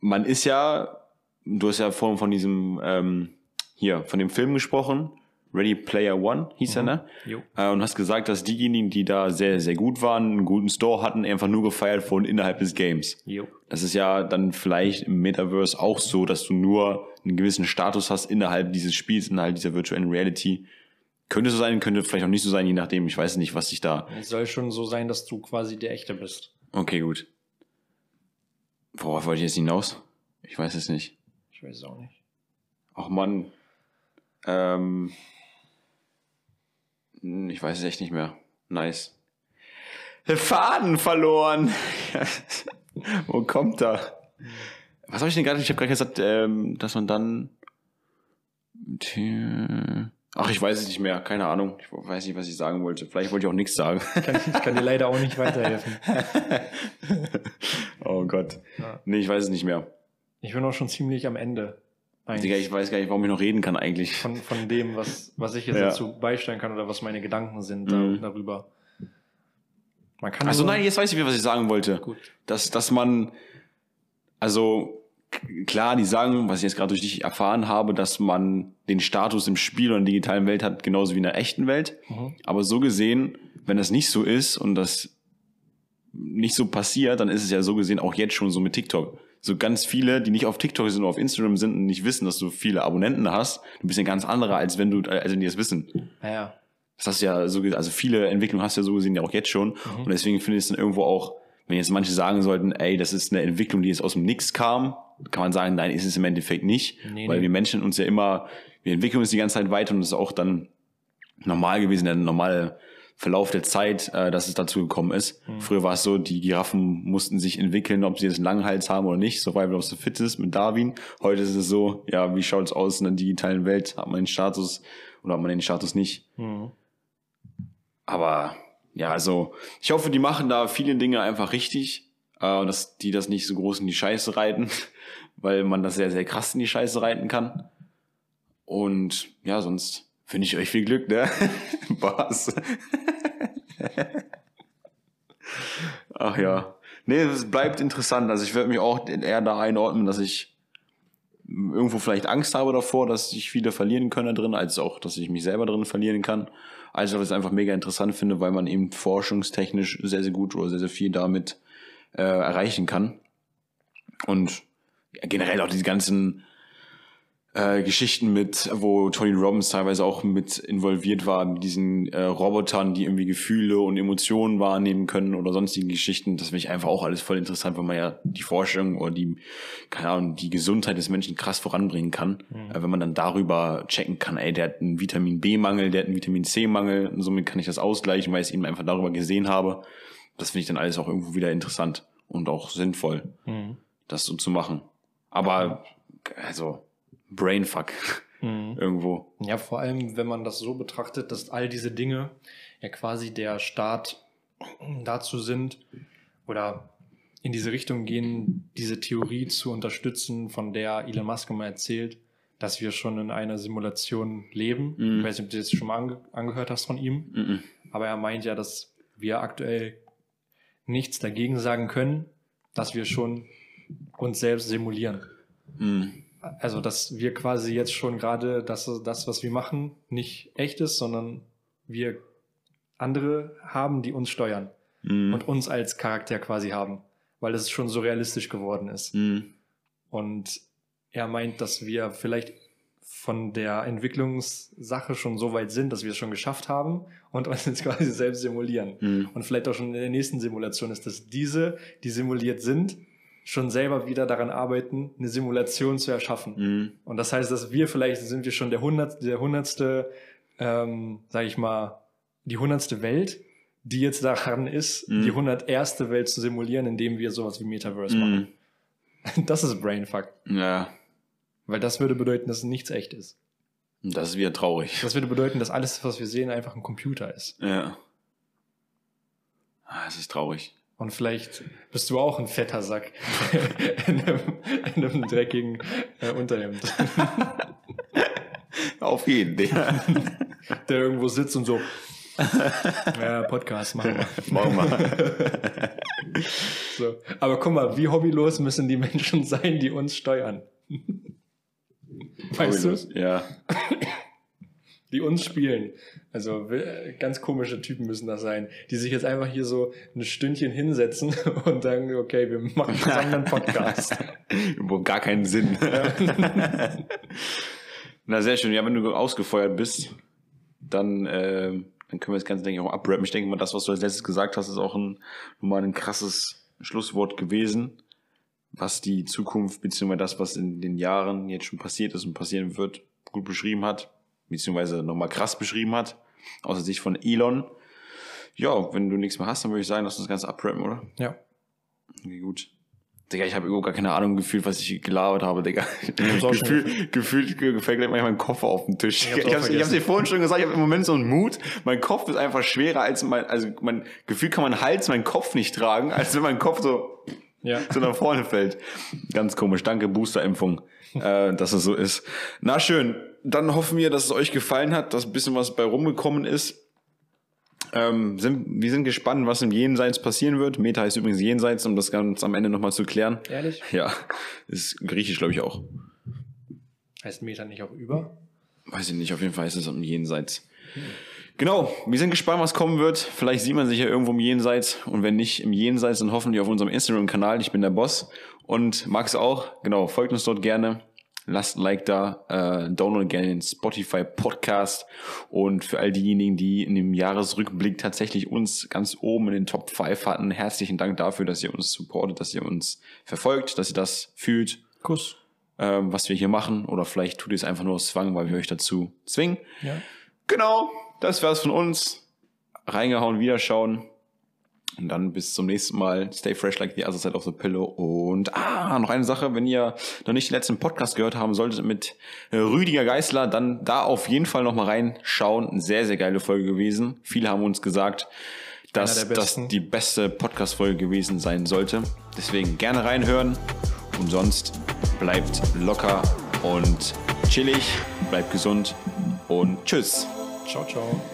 Man ist ja, du hast ja vorhin von diesem, ähm, hier, von dem Film gesprochen, Ready Player One hieß mhm. er, ne? Jo. Äh, und hast gesagt, dass diejenigen, die da sehr, sehr gut waren, einen guten Store hatten, einfach nur gefeiert wurden innerhalb des Games. Jo. Das ist ja dann vielleicht im Metaverse auch so, dass du nur einen gewissen Status hast innerhalb dieses Spiels, innerhalb dieser Virtual Reality. Könnte so sein, könnte vielleicht auch nicht so sein, je nachdem. Ich weiß nicht, was sich da. Es soll schon so sein, dass du quasi der Echte bist. Okay, gut. Worauf wollte ich jetzt hinaus? Ich weiß es nicht. Ich weiß es auch nicht. Ach man. Ähm, hm, ich weiß es echt nicht mehr. Nice. Faden verloren. Wo kommt er? Was habe ich denn gerade? Ich habe gerade gesagt, ähm, dass man dann. Ach, ich weiß es nicht mehr. Keine Ahnung. Ich weiß nicht, was ich sagen wollte. Vielleicht wollte ich auch nichts sagen. Kann ich kann dir leider auch nicht weiterhelfen. oh Gott. Ja. Nee, ich weiß es nicht mehr. Ich bin auch schon ziemlich am Ende. Digga, ich weiß gar nicht, warum ich noch reden kann eigentlich. Von, von dem, was, was ich jetzt ja. dazu beisteuern kann oder was meine Gedanken sind mhm. da, darüber. Man kann also nein, jetzt weiß ich, was ich sagen wollte. Gut. Dass, dass man, also klar, die sagen, was ich jetzt gerade durch dich erfahren habe, dass man den Status im Spiel oder in der digitalen Welt hat, genauso wie in der echten Welt. Mhm. Aber so gesehen, wenn das nicht so ist und das nicht so passiert, dann ist es ja so gesehen auch jetzt schon so mit TikTok so ganz viele, die nicht auf TikTok sind oder auf Instagram sind und nicht wissen, dass du viele Abonnenten hast, du bist ein ganz anderer, als wenn du, als wenn die das wissen. Ja. Das hast du ja so, also viele Entwicklungen hast du ja so gesehen ja auch jetzt schon. Mhm. Und deswegen finde ich es dann irgendwo auch, wenn jetzt manche sagen sollten, ey, das ist eine Entwicklung, die jetzt aus dem Nix kam, kann man sagen, nein, ist es im Endeffekt nicht. Nee, weil nee. wir Menschen uns ja immer, wir entwickeln uns die ganze Zeit weiter und das ist auch dann normal gewesen, der normale Verlauf der Zeit, äh, dass es dazu gekommen ist. Mhm. Früher war es so, die Giraffen mussten sich entwickeln, ob sie jetzt einen langen Hals haben oder nicht. Survival of the Fittest mit Darwin. Heute ist es so, ja, wie schaut es aus in der digitalen Welt? Hat man den Status oder hat man den Status nicht? Mhm. Aber ja, also ich hoffe, die machen da viele Dinge einfach richtig, äh, dass die das nicht so groß in die Scheiße reiten, weil man das sehr, sehr krass in die Scheiße reiten kann. Und ja, sonst wünsche ich euch viel Glück, ne? Was? Ach ja. Nee, es bleibt interessant. Also ich werde mich auch eher da einordnen, dass ich irgendwo vielleicht Angst habe davor, dass ich viele verlieren können da drin, als auch, dass ich mich selber drin verlieren kann. Also was ich einfach mega interessant finde, weil man eben forschungstechnisch sehr, sehr gut oder sehr, sehr viel damit äh, erreichen kann. Und generell auch diese ganzen äh, Geschichten mit, wo Tony Robbins teilweise auch mit involviert war, mit diesen äh, Robotern, die irgendwie Gefühle und Emotionen wahrnehmen können oder sonstige Geschichten. Das finde ich einfach auch alles voll interessant, weil man ja die Forschung oder die, keine Ahnung, die Gesundheit des Menschen krass voranbringen kann. Mhm. Äh, wenn man dann darüber checken kann, ey, der hat einen Vitamin B-Mangel, der hat einen Vitamin C-Mangel, somit kann ich das ausgleichen, weil ich es eben einfach darüber gesehen habe. Das finde ich dann alles auch irgendwo wieder interessant und auch sinnvoll, mhm. das so zu machen. Aber, also, Brainfuck mhm. irgendwo. Ja, vor allem, wenn man das so betrachtet, dass all diese Dinge ja quasi der Start dazu sind oder in diese Richtung gehen, diese Theorie zu unterstützen, von der Elon Musk immer erzählt, dass wir schon in einer Simulation leben. Mhm. Ich weiß nicht, ob du das schon mal ange angehört hast von ihm, mhm. aber er meint ja, dass wir aktuell nichts dagegen sagen können, dass wir schon uns selbst simulieren. Mhm. Also, dass wir quasi jetzt schon gerade, dass das, was wir machen, nicht echt ist, sondern wir andere haben, die uns steuern Mhm. und uns als Charakter quasi haben, weil es schon so realistisch geworden ist. Mhm. Und er meint, dass wir vielleicht von der Entwicklungssache schon so weit sind, dass wir es schon geschafft haben und uns jetzt quasi selbst simulieren. Mhm. Und vielleicht auch schon in der nächsten Simulation ist, dass diese, die simuliert sind, schon selber wieder daran arbeiten, eine Simulation zu erschaffen. Mhm. Und das heißt, dass wir vielleicht sind wir schon der hundertste, der hundertste, ähm, sag ich mal, die hundertste Welt, die jetzt daran ist, Mhm. die hunderterste Welt zu simulieren, indem wir sowas wie Metaverse Mhm. machen. Das ist Brainfuck. Ja, Weil das würde bedeuten, dass nichts echt ist. das ist wieder traurig. Das würde bedeuten, dass alles, was wir sehen, einfach ein Computer ist. Ja. Ah, es ist traurig. Und vielleicht bist du auch ein fetter Sack in einem, in einem dreckigen äh, Unterhemd, Auf jeden Fall. der irgendwo sitzt und so. Ja, Podcast machen wir. Morgen mal. So. Aber guck mal, wie hobbylos müssen die Menschen sein, die uns steuern? Weißt du? Ja. Die uns spielen. Also ganz komische Typen müssen das sein, die sich jetzt einfach hier so ein Stündchen hinsetzen und sagen, okay, wir machen zusammen einen Podcast. Überhaupt gar keinen Sinn. Na, sehr schön. Ja, wenn du ausgefeuert bist, dann, äh, dann können wir das Ganze, denke ich, auch abrappen. Ich denke mal, das, was du als letztes gesagt hast, ist auch ein, nochmal ein krasses Schlusswort gewesen, was die Zukunft, beziehungsweise das, was in den Jahren jetzt schon passiert ist und passieren wird, gut beschrieben hat, beziehungsweise nochmal krass beschrieben hat, aus der Sicht von Elon. Ja, wenn du nichts mehr hast, dann würde ich sagen, lass uns das Ganze abrappen, oder? Ja. Okay, gut. Digga, ich habe überhaupt gar keine Ahnung gefühlt, was ich gelabert habe, Digga. Gefühl, gefühlt gefällt gleich mein Kopf auf den Tisch. Ich Ich hab's ich dir vorhin schon gesagt, ich habe im Moment so einen Mut. Mein Kopf ist einfach schwerer als mein, also mein Gefühl kann mein Hals, meinen Kopf nicht tragen, als wenn mein Kopf so, Ja. so nach vorne fällt. Ganz komisch. Danke, Boosterimpfung, äh, dass es so ist. Na schön. Dann hoffen wir, dass es euch gefallen hat, dass ein bisschen was bei rumgekommen ist. Ähm, sind, wir sind gespannt, was im Jenseits passieren wird. Meta heißt übrigens Jenseits, um das Ganze am Ende nochmal zu klären. Ehrlich? Ja, ist griechisch, glaube ich, auch. Heißt Meter nicht auch über? Weiß ich nicht, auf jeden Fall ist es im Jenseits. Genau, wir sind gespannt, was kommen wird. Vielleicht sieht man sich ja irgendwo im Jenseits. Und wenn nicht im Jenseits, dann hoffentlich auf unserem Instagram-Kanal. Ich bin der Boss. Und Max auch. Genau, folgt uns dort gerne. Lasst ein Like da. Äh, download gerne den Spotify Podcast. Und für all diejenigen, die in dem Jahresrückblick tatsächlich uns ganz oben in den Top 5 hatten, herzlichen Dank dafür, dass ihr uns supportet, dass ihr uns verfolgt, dass ihr das fühlt Kuss. ähm, was wir hier machen. Oder vielleicht tut ihr es einfach nur aus Zwang, weil wir euch dazu zwingen. Ja. Genau, das wär's von uns. Reingehauen, wiederschauen. Und dann bis zum nächsten Mal. Stay fresh like the other side of the pillow. Und ah, noch eine Sache, wenn ihr noch nicht den letzten Podcast gehört haben solltet mit äh, Rüdiger Geißler, dann da auf jeden Fall noch mal reinschauen. Eine sehr, sehr geile Folge gewesen. Viele haben uns gesagt, dass das die beste Podcast-Folge gewesen sein sollte. Deswegen gerne reinhören. Und sonst bleibt locker und chillig, bleibt gesund und tschüss. Ciao, ciao.